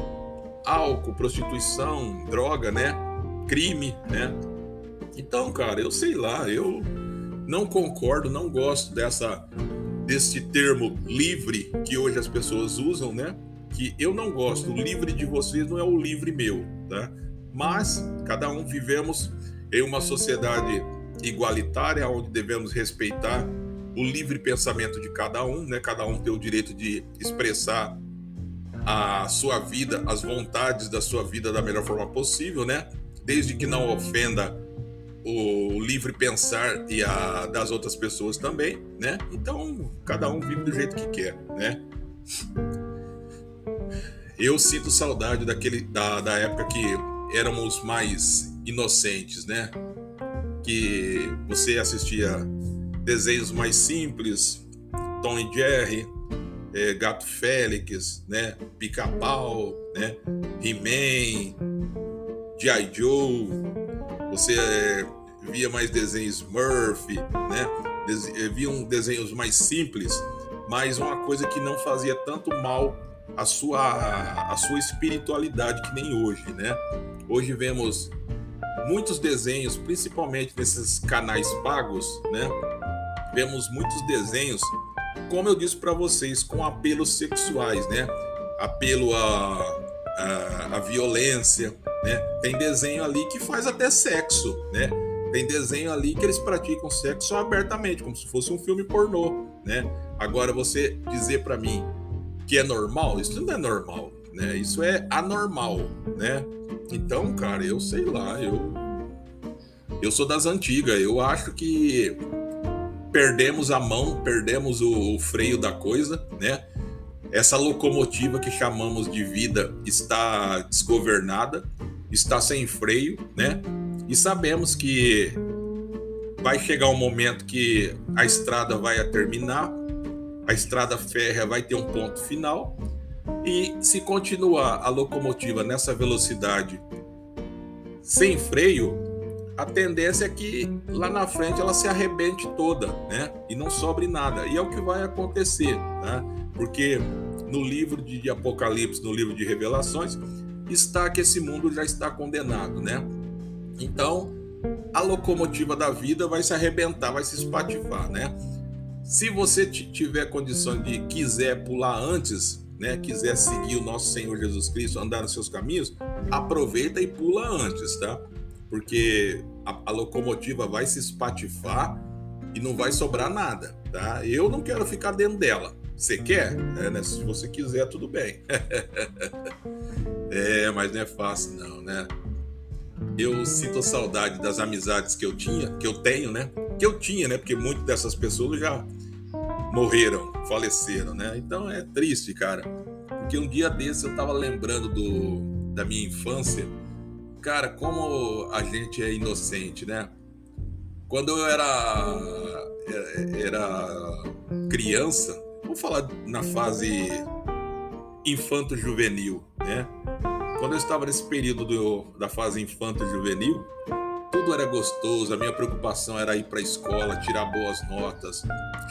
álcool, prostituição, droga, né? Crime, né? Então, cara, eu sei lá, eu não concordo, não gosto dessa desse termo livre que hoje as pessoas usam, né? Que eu não gosto. O livre de vocês não é o livre meu, tá? mas cada um vivemos em uma sociedade igualitária onde devemos respeitar o livre pensamento de cada um, né? Cada um tem o direito de expressar a sua vida, as vontades da sua vida da melhor forma possível, né? Desde que não ofenda o livre pensar e a das outras pessoas também, né? Então, cada um vive do jeito que quer, né? Eu sinto saudade daquele da, da época que éramos mais inocentes, né? Que você assistia desenhos mais simples, Tom e Jerry, é, Gato Félix, né? Pica-Pau, né? He-Man, G.I. Joe. Você é, via mais desenhos Murphy, né? Des viam desenhos mais simples, mas uma coisa que não fazia tanto mal à sua, à sua espiritualidade que nem hoje, né? Hoje vemos muitos desenhos, principalmente nesses canais pagos, né? Vemos muitos desenhos, como eu disse para vocês, com apelos sexuais, né? Apelo à, à, à, violência, né? Tem desenho ali que faz até sexo, né? Tem desenho ali que eles praticam sexo abertamente, como se fosse um filme pornô, né? Agora você dizer para mim que é normal, isso não é normal, né? Isso é anormal, né? Então, cara, eu sei lá, eu eu sou das antigas, eu acho que perdemos a mão, perdemos o, o freio da coisa, né? Essa locomotiva que chamamos de vida está desgovernada, está sem freio, né? E sabemos que vai chegar um momento que a estrada vai terminar, a estrada férrea vai ter um ponto final, e se continuar a locomotiva nessa velocidade sem freio, a tendência é que lá na frente ela se arrebente toda, né? E não sobre nada. E é o que vai acontecer, né? Porque no livro de Apocalipse, no livro de Revelações, está que esse mundo já está condenado, né? Então, a locomotiva da vida vai se arrebentar, vai se espatifar, né? Se você tiver condição de quiser pular antes, né, quiser seguir o nosso Senhor Jesus Cristo, andar nos seus caminhos, aproveita e pula antes, tá? Porque a, a locomotiva vai se espatifar e não vai sobrar nada, tá? Eu não quero ficar dentro dela. Você quer? É, né? Se você quiser, tudo bem. é, mas não é fácil não, né? Eu sinto saudade das amizades que eu tinha, que eu tenho, né? Que eu tinha, né? Porque muitas dessas pessoas já morreram, faleceram, né? Então é triste, cara. Porque um dia desse eu tava lembrando do, da minha infância. Cara, como a gente é inocente, né? Quando eu era, era criança, vou falar na fase infanto-juvenil, né? Quando eu estava nesse período do, da fase infanto-juvenil, tudo era gostoso, a minha preocupação era ir para a escola, tirar boas notas,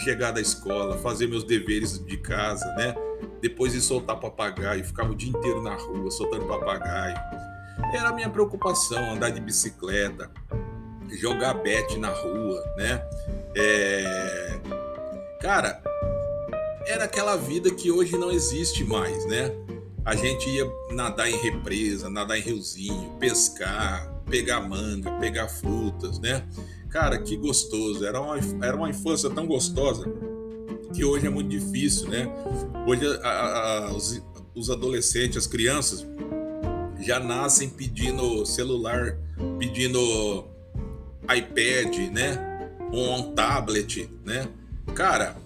chegar da escola, fazer meus deveres de casa, né? Depois de soltar papagaio, ficava o dia inteiro na rua soltando papagaio. Era a minha preocupação, andar de bicicleta, jogar bet na rua, né? É... Cara, era aquela vida que hoje não existe mais, né? A gente ia nadar em represa, nadar em riozinho, pescar, pegar manga, pegar frutas, né? Cara, que gostoso. Era uma, era uma infância tão gostosa que hoje é muito difícil, né? Hoje a, a, os, os adolescentes, as crianças, já nascem pedindo celular, pedindo iPad, né? Um tablet, né? Cara,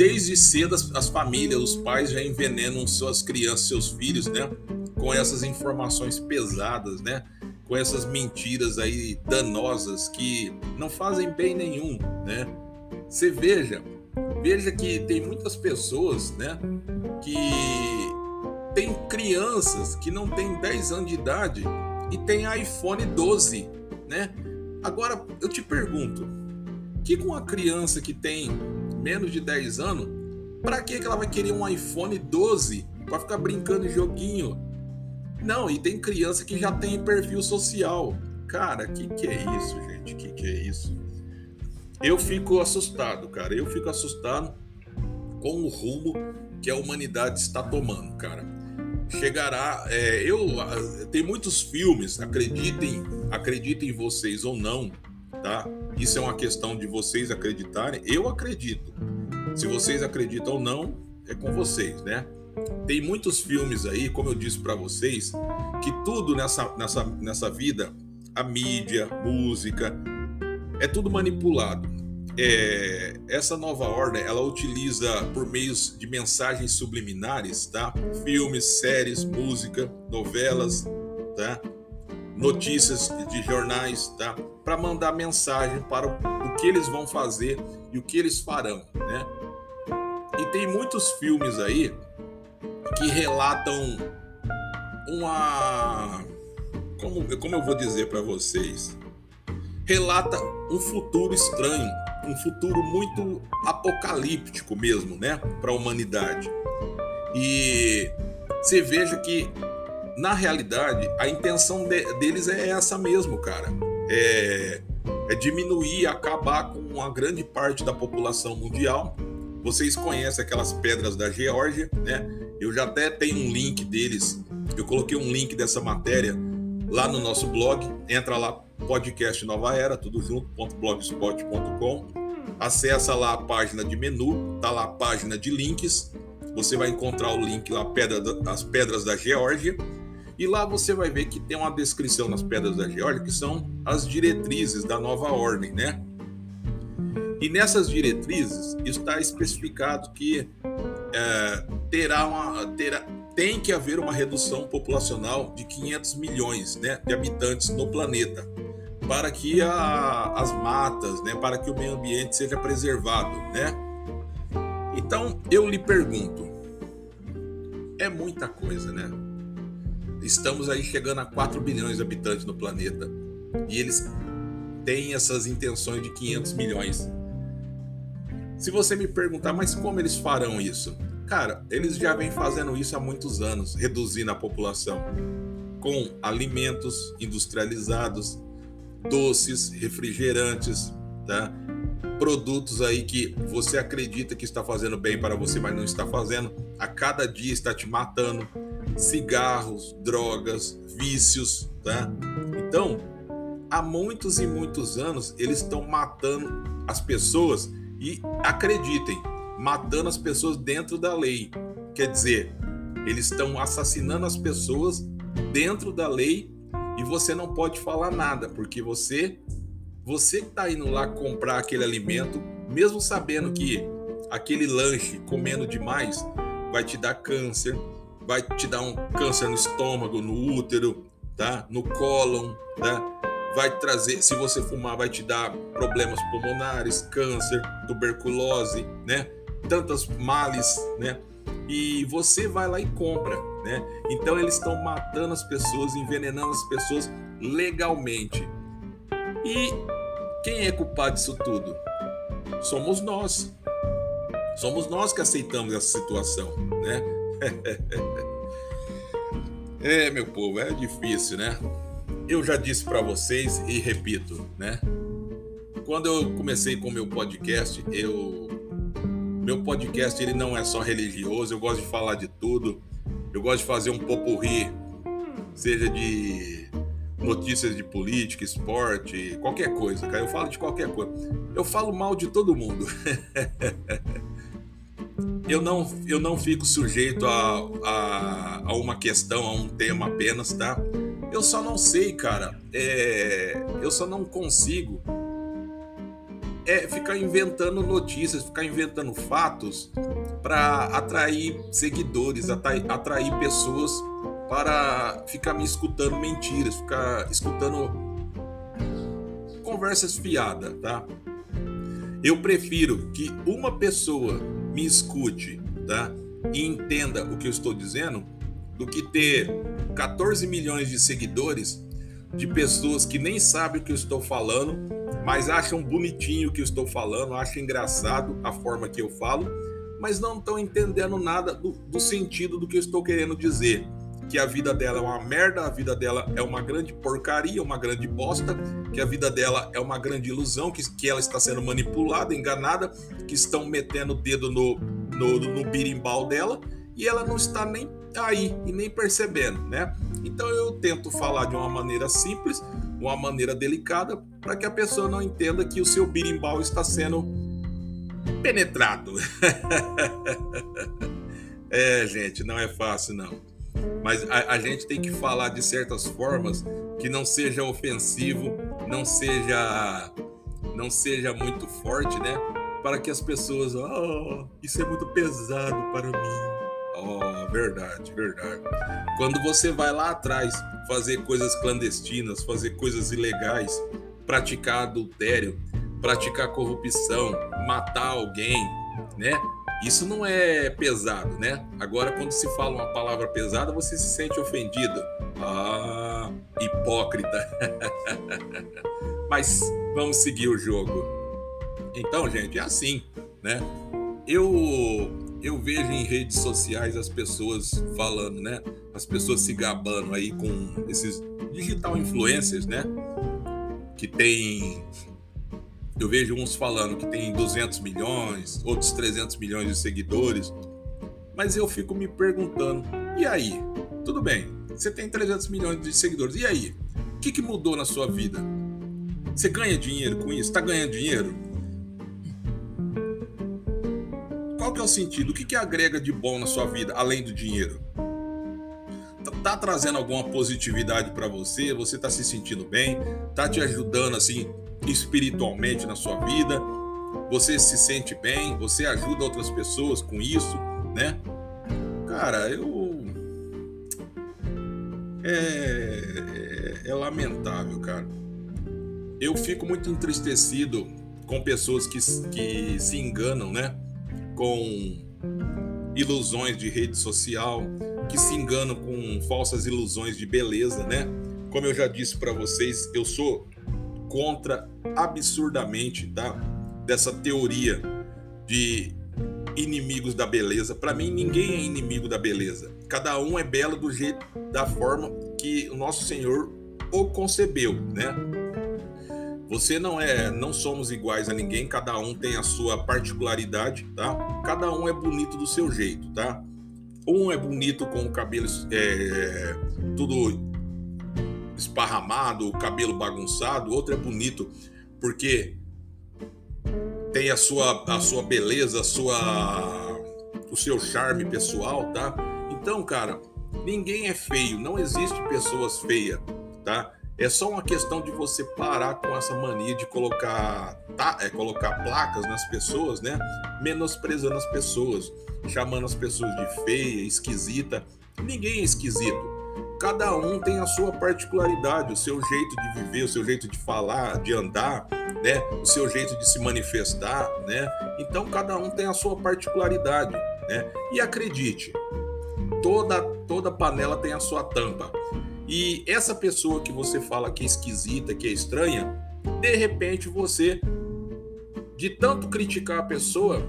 desde cedo as, as, famílias, os pais já envenenam suas crianças, seus filhos, né? Com essas informações pesadas, né? Com essas mentiras aí danosas que não fazem bem nenhum, né? Você veja, veja que tem muitas pessoas, né? Que tem crianças que não têm 10 anos de idade e tem iPhone 12, né? Agora eu te pergunto, que com uma criança que tem menos de 10 anos, para que ela vai querer um iPhone 12 para ficar brincando em joguinho? Não, e tem criança que já tem perfil social. Cara, que que é isso, gente? Que que é isso? Eu fico assustado, cara. Eu fico assustado com o rumo que a humanidade está tomando, cara. Chegará, é, eu tem muitos filmes, acreditem, acreditem vocês ou não, tá? Isso é uma questão de vocês acreditarem. Eu acredito. Se vocês acreditam ou não, é com vocês, né? Tem muitos filmes aí, como eu disse para vocês, que tudo nessa, nessa, nessa vida, a mídia, música, é tudo manipulado. É, essa nova ordem, ela utiliza por meios de mensagens subliminares, tá? Filmes, séries, música, novelas, tá? notícias de jornais, tá? Para mandar mensagem para o que eles vão fazer e o que eles farão, né? E tem muitos filmes aí que relatam uma como, como eu vou dizer para vocês? Relata um futuro estranho, um futuro muito apocalíptico mesmo, né, para a humanidade. E você veja que na realidade, a intenção de, deles é essa mesmo, cara. É, é diminuir, acabar com uma grande parte da população mundial. Vocês conhecem aquelas pedras da Geórgia, né? Eu já até tenho um link deles. Eu coloquei um link dessa matéria lá no nosso blog, entra lá, podcast Nova Era, tudo junto, .blogspot.com. Acessa lá a página de menu, tá lá a página de links. Você vai encontrar o link lá, pedra, as pedras da Geórgia. E lá você vai ver que tem uma descrição nas pedras da Geórgia, que são as diretrizes da nova ordem, né? E nessas diretrizes está especificado que é, terá uma, terá, tem que haver uma redução populacional de 500 milhões né, de habitantes no planeta para que a, as matas, né, para que o meio ambiente seja preservado, né? Então eu lhe pergunto, é muita coisa, né? Estamos aí chegando a 4 bilhões de habitantes no planeta e eles têm essas intenções de 500 milhões. Se você me perguntar, mas como eles farão isso? Cara, eles já vêm fazendo isso há muitos anos, reduzindo a população com alimentos industrializados, doces, refrigerantes, tá? Produtos aí que você acredita que está fazendo bem para você, mas não está fazendo. A cada dia está te matando. Cigarros, drogas, vícios, tá? Então, há muitos e muitos anos eles estão matando as pessoas e acreditem, matando as pessoas dentro da lei. Quer dizer, eles estão assassinando as pessoas dentro da lei e você não pode falar nada, porque você você que está indo lá comprar aquele alimento, mesmo sabendo que aquele lanche comendo demais vai te dar câncer, vai te dar um câncer no estômago, no útero, tá? No cólon, tá? vai trazer, se você fumar, vai te dar problemas pulmonares, câncer, tuberculose, né? Tantas males, né? E você vai lá e compra, né? Então eles estão matando as pessoas, envenenando as pessoas legalmente. E quem é culpado disso tudo? Somos nós. Somos nós que aceitamos essa situação, né? é, meu povo, é difícil, né? eu já disse para vocês e repito, né? Quando eu comecei com meu podcast, eu meu podcast ele não é só religioso, eu gosto de falar de tudo. Eu gosto de fazer um popurri, seja de notícias de política, esporte, qualquer coisa, cara. Eu falo de qualquer coisa. Eu falo mal de todo mundo. eu não, eu não fico sujeito a, a, a uma questão, a um tema apenas, tá? Eu só não sei, cara. É, eu só não consigo é ficar inventando notícias, ficar inventando fatos para atrair seguidores, atrair, atrair pessoas para ficar me escutando mentiras, ficar escutando conversas fiadas, tá? Eu prefiro que uma pessoa me escute, tá? E entenda o que eu estou dizendo, do que ter 14 milhões de seguidores de pessoas que nem sabem o que eu estou falando, mas acham bonitinho o que eu estou falando, acham engraçado a forma que eu falo, mas não estão entendendo nada do, do sentido do que eu estou querendo dizer. Que a vida dela é uma merda, a vida dela é uma grande porcaria, uma grande bosta, que a vida dela é uma grande ilusão, que, que ela está sendo manipulada, enganada, que estão metendo o dedo no, no, no birimbau dela e ela não está nem aí e nem percebendo, né? Então eu tento falar de uma maneira simples, uma maneira delicada, para que a pessoa não entenda que o seu birimbau está sendo penetrado. é, gente, não é fácil não. Mas a, a, gente tem que falar de certas formas que não seja ofensivo, não seja não seja muito forte, né? Para que as pessoas, oh, isso é muito pesado para mim. Oh, verdade, verdade. Quando você vai lá atrás fazer coisas clandestinas, fazer coisas ilegais, praticar adultério, praticar corrupção, matar alguém, né? Isso não é pesado, né? Agora, quando se fala uma palavra pesada, você se sente ofendido. Ah, hipócrita. Mas vamos seguir o jogo. Então, gente, é assim, né? Eu eu vejo em redes sociais as pessoas falando, né? As pessoas se gabando aí com esses digital influencers, né? Que tem. Eu vejo uns falando que tem 200 milhões, outros 300 milhões de seguidores. Mas eu fico me perguntando, e aí? Tudo bem, Você tem 300 milhões de seguidores. E aí? O que, que mudou na sua vida? Você ganha dinheiro com isso? Está ganhando dinheiro? Qual que é o sentido? O que, que agrega de bom na sua vida, além do dinheiro? Tá, tá trazendo alguma positividade para você? Você tá se sentindo bem? Tá te ajudando assim espiritualmente na sua vida? Você se sente bem? Você ajuda outras pessoas com isso, né? Cara, eu é, é, é lamentável, cara. Eu fico muito entristecido com pessoas que, que se enganam, né? Com ilusões de rede social, que se enganam com falsas ilusões de beleza, né? Como eu já disse para vocês, eu sou contra absurdamente, tá? Dessa teoria de inimigos da beleza. Para mim, ninguém é inimigo da beleza. Cada um é belo do jeito, da forma que o nosso Senhor o concebeu, né? Você não é, não somos iguais a ninguém, cada um tem a sua particularidade, tá? Cada um é bonito do seu jeito, tá? Um é bonito com o cabelo é, tudo esparramado, o cabelo bagunçado, outro é bonito porque tem a sua, a sua beleza, a sua, o seu charme pessoal, tá? Então, cara, ninguém é feio, não existe pessoas feias, tá? É só uma questão de você parar com essa mania de colocar, tá, é, colocar placas nas pessoas, né? Menosprezando as pessoas, chamando as pessoas de feia, esquisita. Ninguém é esquisito. Cada um tem a sua particularidade, o seu jeito de viver, o seu jeito de falar, de andar, né? O seu jeito de se manifestar, né? Então cada um tem a sua particularidade, né? E acredite, toda toda panela tem a sua tampa. E essa pessoa que você fala que é esquisita, que é estranha, de repente você, de tanto criticar a pessoa,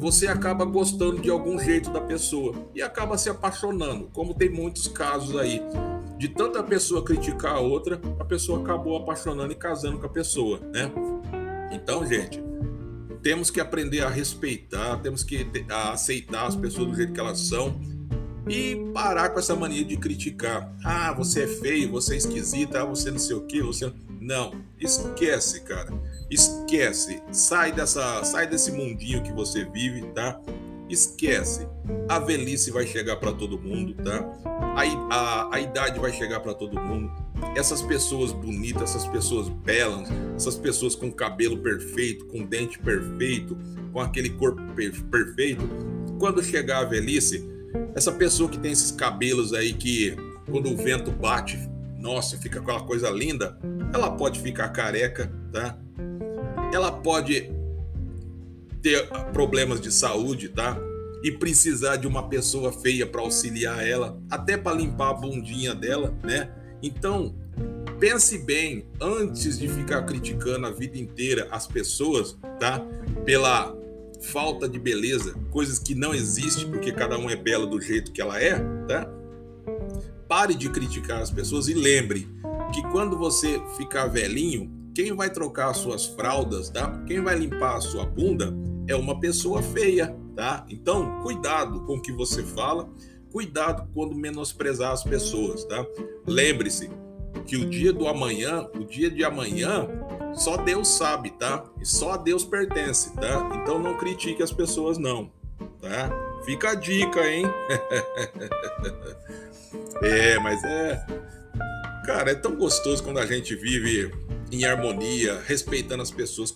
você acaba gostando de algum jeito da pessoa e acaba se apaixonando, como tem muitos casos aí. De tanta pessoa criticar a outra, a pessoa acabou apaixonando e casando com a pessoa, né? Então, gente, temos que aprender a respeitar, temos que aceitar as pessoas do jeito que elas são e parar com essa mania de criticar. Ah, você é feio, você é esquisita, ah, você não sei o que, você não, esquece, cara. Esquece. Sai dessa, sai desse mundinho que você vive, tá? Esquece. A velhice vai chegar para todo mundo, tá? A, a, a idade vai chegar para todo mundo. Essas pessoas bonitas, essas pessoas belas, essas pessoas com cabelo perfeito, com dente perfeito, com aquele corpo perfeito, quando chegar a velhice, essa pessoa que tem esses cabelos aí que quando o vento bate, nossa, fica aquela coisa linda, ela pode ficar careca, tá? Ela pode ter problemas de saúde, tá? E precisar de uma pessoa feia para auxiliar ela, até para limpar a bundinha dela, né? Então, pense bem antes de ficar criticando a vida inteira as pessoas, tá? Pela falta de beleza, coisas que não existem porque cada um é belo do jeito que ela é, tá? Pare de criticar as pessoas e lembre que quando você ficar velhinho, quem vai trocar as suas fraldas, tá? Quem vai limpar a sua bunda é uma pessoa feia, tá? Então, cuidado com o que você fala, cuidado quando menosprezar as pessoas, tá? Lembre-se que o dia do amanhã, o dia de amanhã só Deus sabe, tá? E só a Deus pertence, tá? Então não critique as pessoas, não, tá? Fica a dica, hein? é, mas é. Cara, é tão gostoso quando a gente vive em harmonia, respeitando as pessoas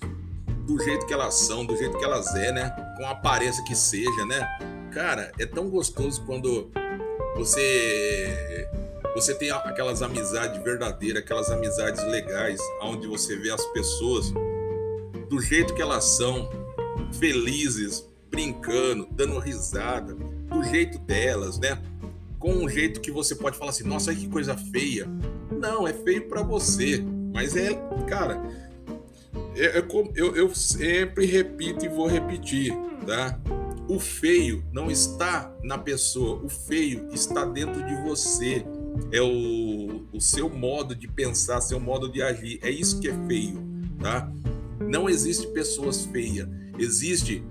do jeito que elas são, do jeito que elas é, né? Com a aparência que seja, né? Cara, é tão gostoso quando você você tem aquelas amizades verdadeiras, aquelas amizades legais, onde você vê as pessoas do jeito que elas são, felizes, brincando, dando risada, do jeito delas, né? Com um jeito que você pode falar assim: nossa, que coisa feia. Não, é feio para você, mas é, cara, eu, eu, eu sempre repito e vou repetir, tá? O feio não está na pessoa, o feio está dentro de você é o, o seu modo de pensar, seu modo de agir. É isso que é feio, tá? Não existe pessoas feias. Existe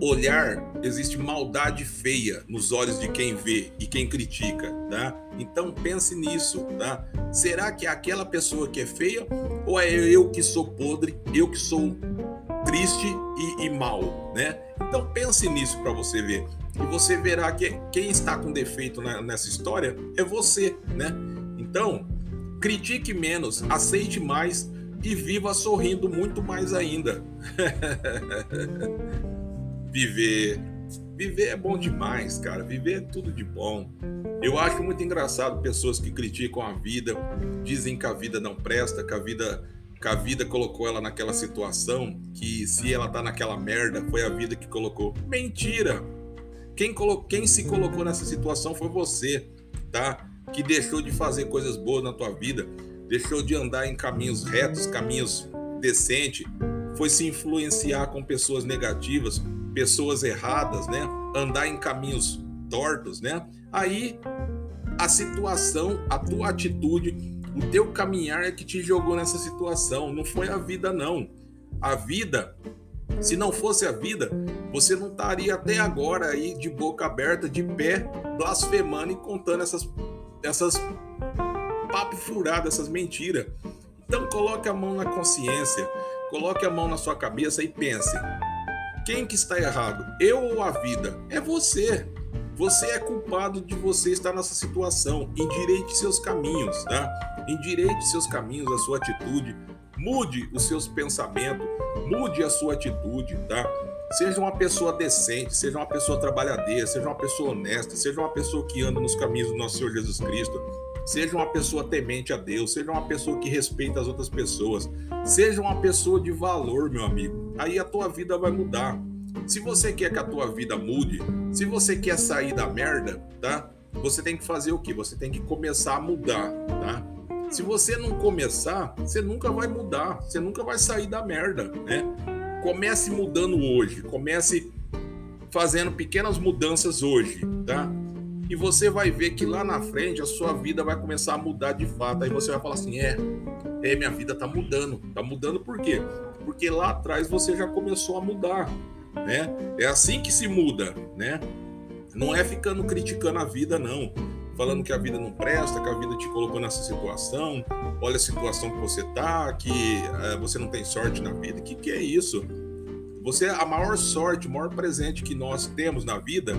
olhar, existe maldade feia nos olhos de quem vê e quem critica, tá? Então pense nisso, tá? Será que é aquela pessoa que é feia ou é eu que sou podre, eu que sou triste e, e mal, né? Então pense nisso para você ver e você verá que quem está com defeito na, nessa história é você, né? Então critique menos, aceite mais e viva sorrindo muito mais ainda. viver. Viver é bom demais, cara. Viver é tudo de bom. Eu acho muito engraçado pessoas que criticam a vida, dizem que a vida não presta, que a vida, que a vida colocou ela naquela situação, que se ela tá naquela merda, foi a vida que colocou. Mentira! Quem, colo... Quem se colocou nessa situação foi você, tá? Que deixou de fazer coisas boas na tua vida, deixou de andar em caminhos retos, caminhos decentes, foi se influenciar com pessoas negativas, pessoas erradas, né? Andar em caminhos tortos, né? Aí a situação, a tua atitude, o teu caminhar é que te jogou nessa situação, não foi a vida não. A vida, se não fosse a vida, você não estaria até agora aí de boca aberta, de pé, blasfemando e contando essas essas papo furado, essas mentiras. Então coloque a mão na consciência, coloque a mão na sua cabeça e pense: quem que está errado? Eu ou a vida? É você. Você é culpado de você estar nessa situação. Endireite seus caminhos, tá? Endireite seus caminhos, a sua atitude. Mude os seus pensamentos. Mude a sua atitude, tá? Seja uma pessoa decente, seja uma pessoa trabalhadeira, seja uma pessoa honesta, seja uma pessoa que anda nos caminhos do nosso Senhor Jesus Cristo. Seja uma pessoa temente a Deus, seja uma pessoa que respeita as outras pessoas, seja uma pessoa de valor, meu amigo. Aí a tua vida vai mudar. Se você quer que a tua vida mude, se você quer sair da merda, tá? Você tem que fazer o quê? Você tem que começar a mudar, tá? Se você não começar, você nunca vai mudar, você nunca vai sair da merda, né? Comece mudando hoje, comece fazendo pequenas mudanças hoje, tá? E você vai ver que lá na frente a sua vida vai começar a mudar de fato. Aí você vai falar assim: é, é minha vida tá mudando. Tá mudando por quê? Porque lá atrás você já começou a mudar, né? É assim que se muda, né? Não é ficando criticando a vida, não. Falando que a vida não presta, que a vida te colocou nessa situação. Olha a situação que você tá, que é, você não tem sorte na vida. Que que é isso? Você a maior sorte, o maior presente que nós temos na vida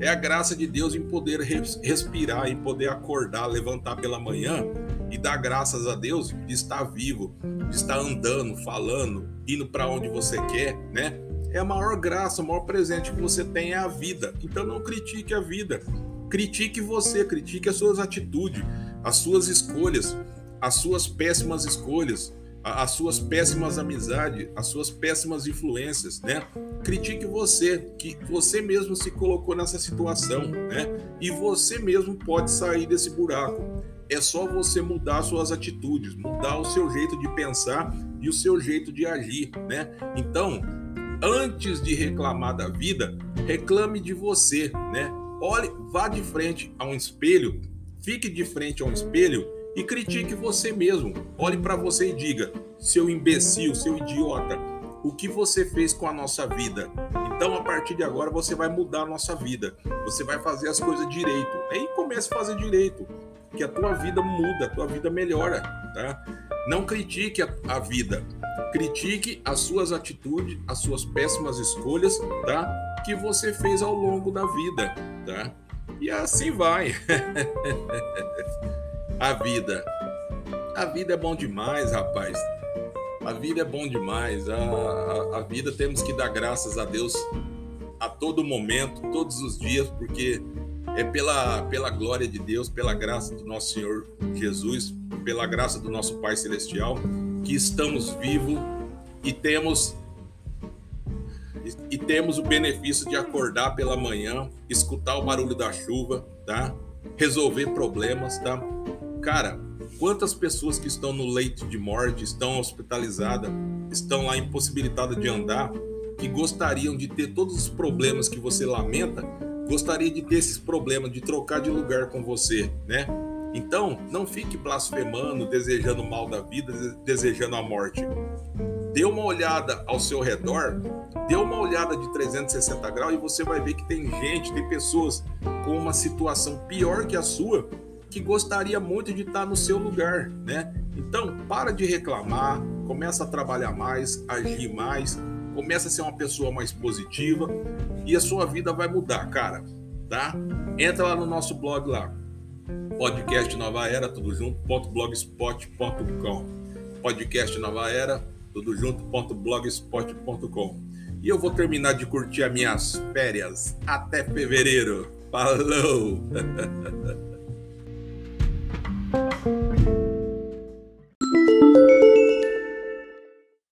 é a graça de Deus em poder respirar, em poder acordar, levantar pela manhã e dar graças a Deus de estar vivo, de estar andando, falando, indo para onde você quer, né? É a maior graça, o maior presente que você tem é a vida. Então não critique a vida. Critique você, critique as suas atitudes, as suas escolhas, as suas péssimas escolhas, as suas péssimas amizades, as suas péssimas influências, né? Critique você, que você mesmo se colocou nessa situação, né? E você mesmo pode sair desse buraco. É só você mudar suas atitudes, mudar o seu jeito de pensar e o seu jeito de agir, né? Então, antes de reclamar da vida, reclame de você, né? Olhe, vá de frente a um espelho, fique de frente a um espelho e critique você mesmo. Olhe para você e diga: seu imbecil, seu idiota, o que você fez com a nossa vida? Então, a partir de agora, você vai mudar a nossa vida. Você vai fazer as coisas direito. Aí comece a fazer direito, que a tua vida muda, a tua vida melhora, tá? Não critique a, a vida. Critique as suas atitudes, as suas péssimas escolhas, tá? Que você fez ao longo da vida, tá? E assim vai. a vida. A vida é bom demais, rapaz. A vida é bom demais. A, a, a, vida temos que dar graças a Deus a todo momento, todos os dias, porque é pela, pela glória de Deus, pela graça do nosso Senhor Jesus, pela graça do nosso Pai Celestial, que estamos vivos e temos e temos o benefício de acordar pela manhã, escutar o barulho da chuva, tá? Resolver problemas, tá? Cara, quantas pessoas que estão no leito de morte, estão hospitalizadas, estão lá impossibilitadas de andar, que gostariam de ter todos os problemas que você lamenta, gostaria de ter esses problemas, de trocar de lugar com você, né? Então, não fique blasfemando, desejando mal da vida, desejando a morte. dê uma olhada ao seu redor, dê uma olhada de 360 graus e você vai ver que tem gente, tem pessoas com uma situação pior que a sua que gostaria muito de estar no seu lugar, né? Então, para de reclamar, começa a trabalhar mais, agir mais, começa a ser uma pessoa mais positiva e a sua vida vai mudar, cara, tá? Entra lá no nosso blog lá, podcast Nova Era, tudo junto, .blogspot.com podcast Nova Era, tudo junto, .blogspot.com e eu vou terminar de curtir as minhas férias até fevereiro. Falou!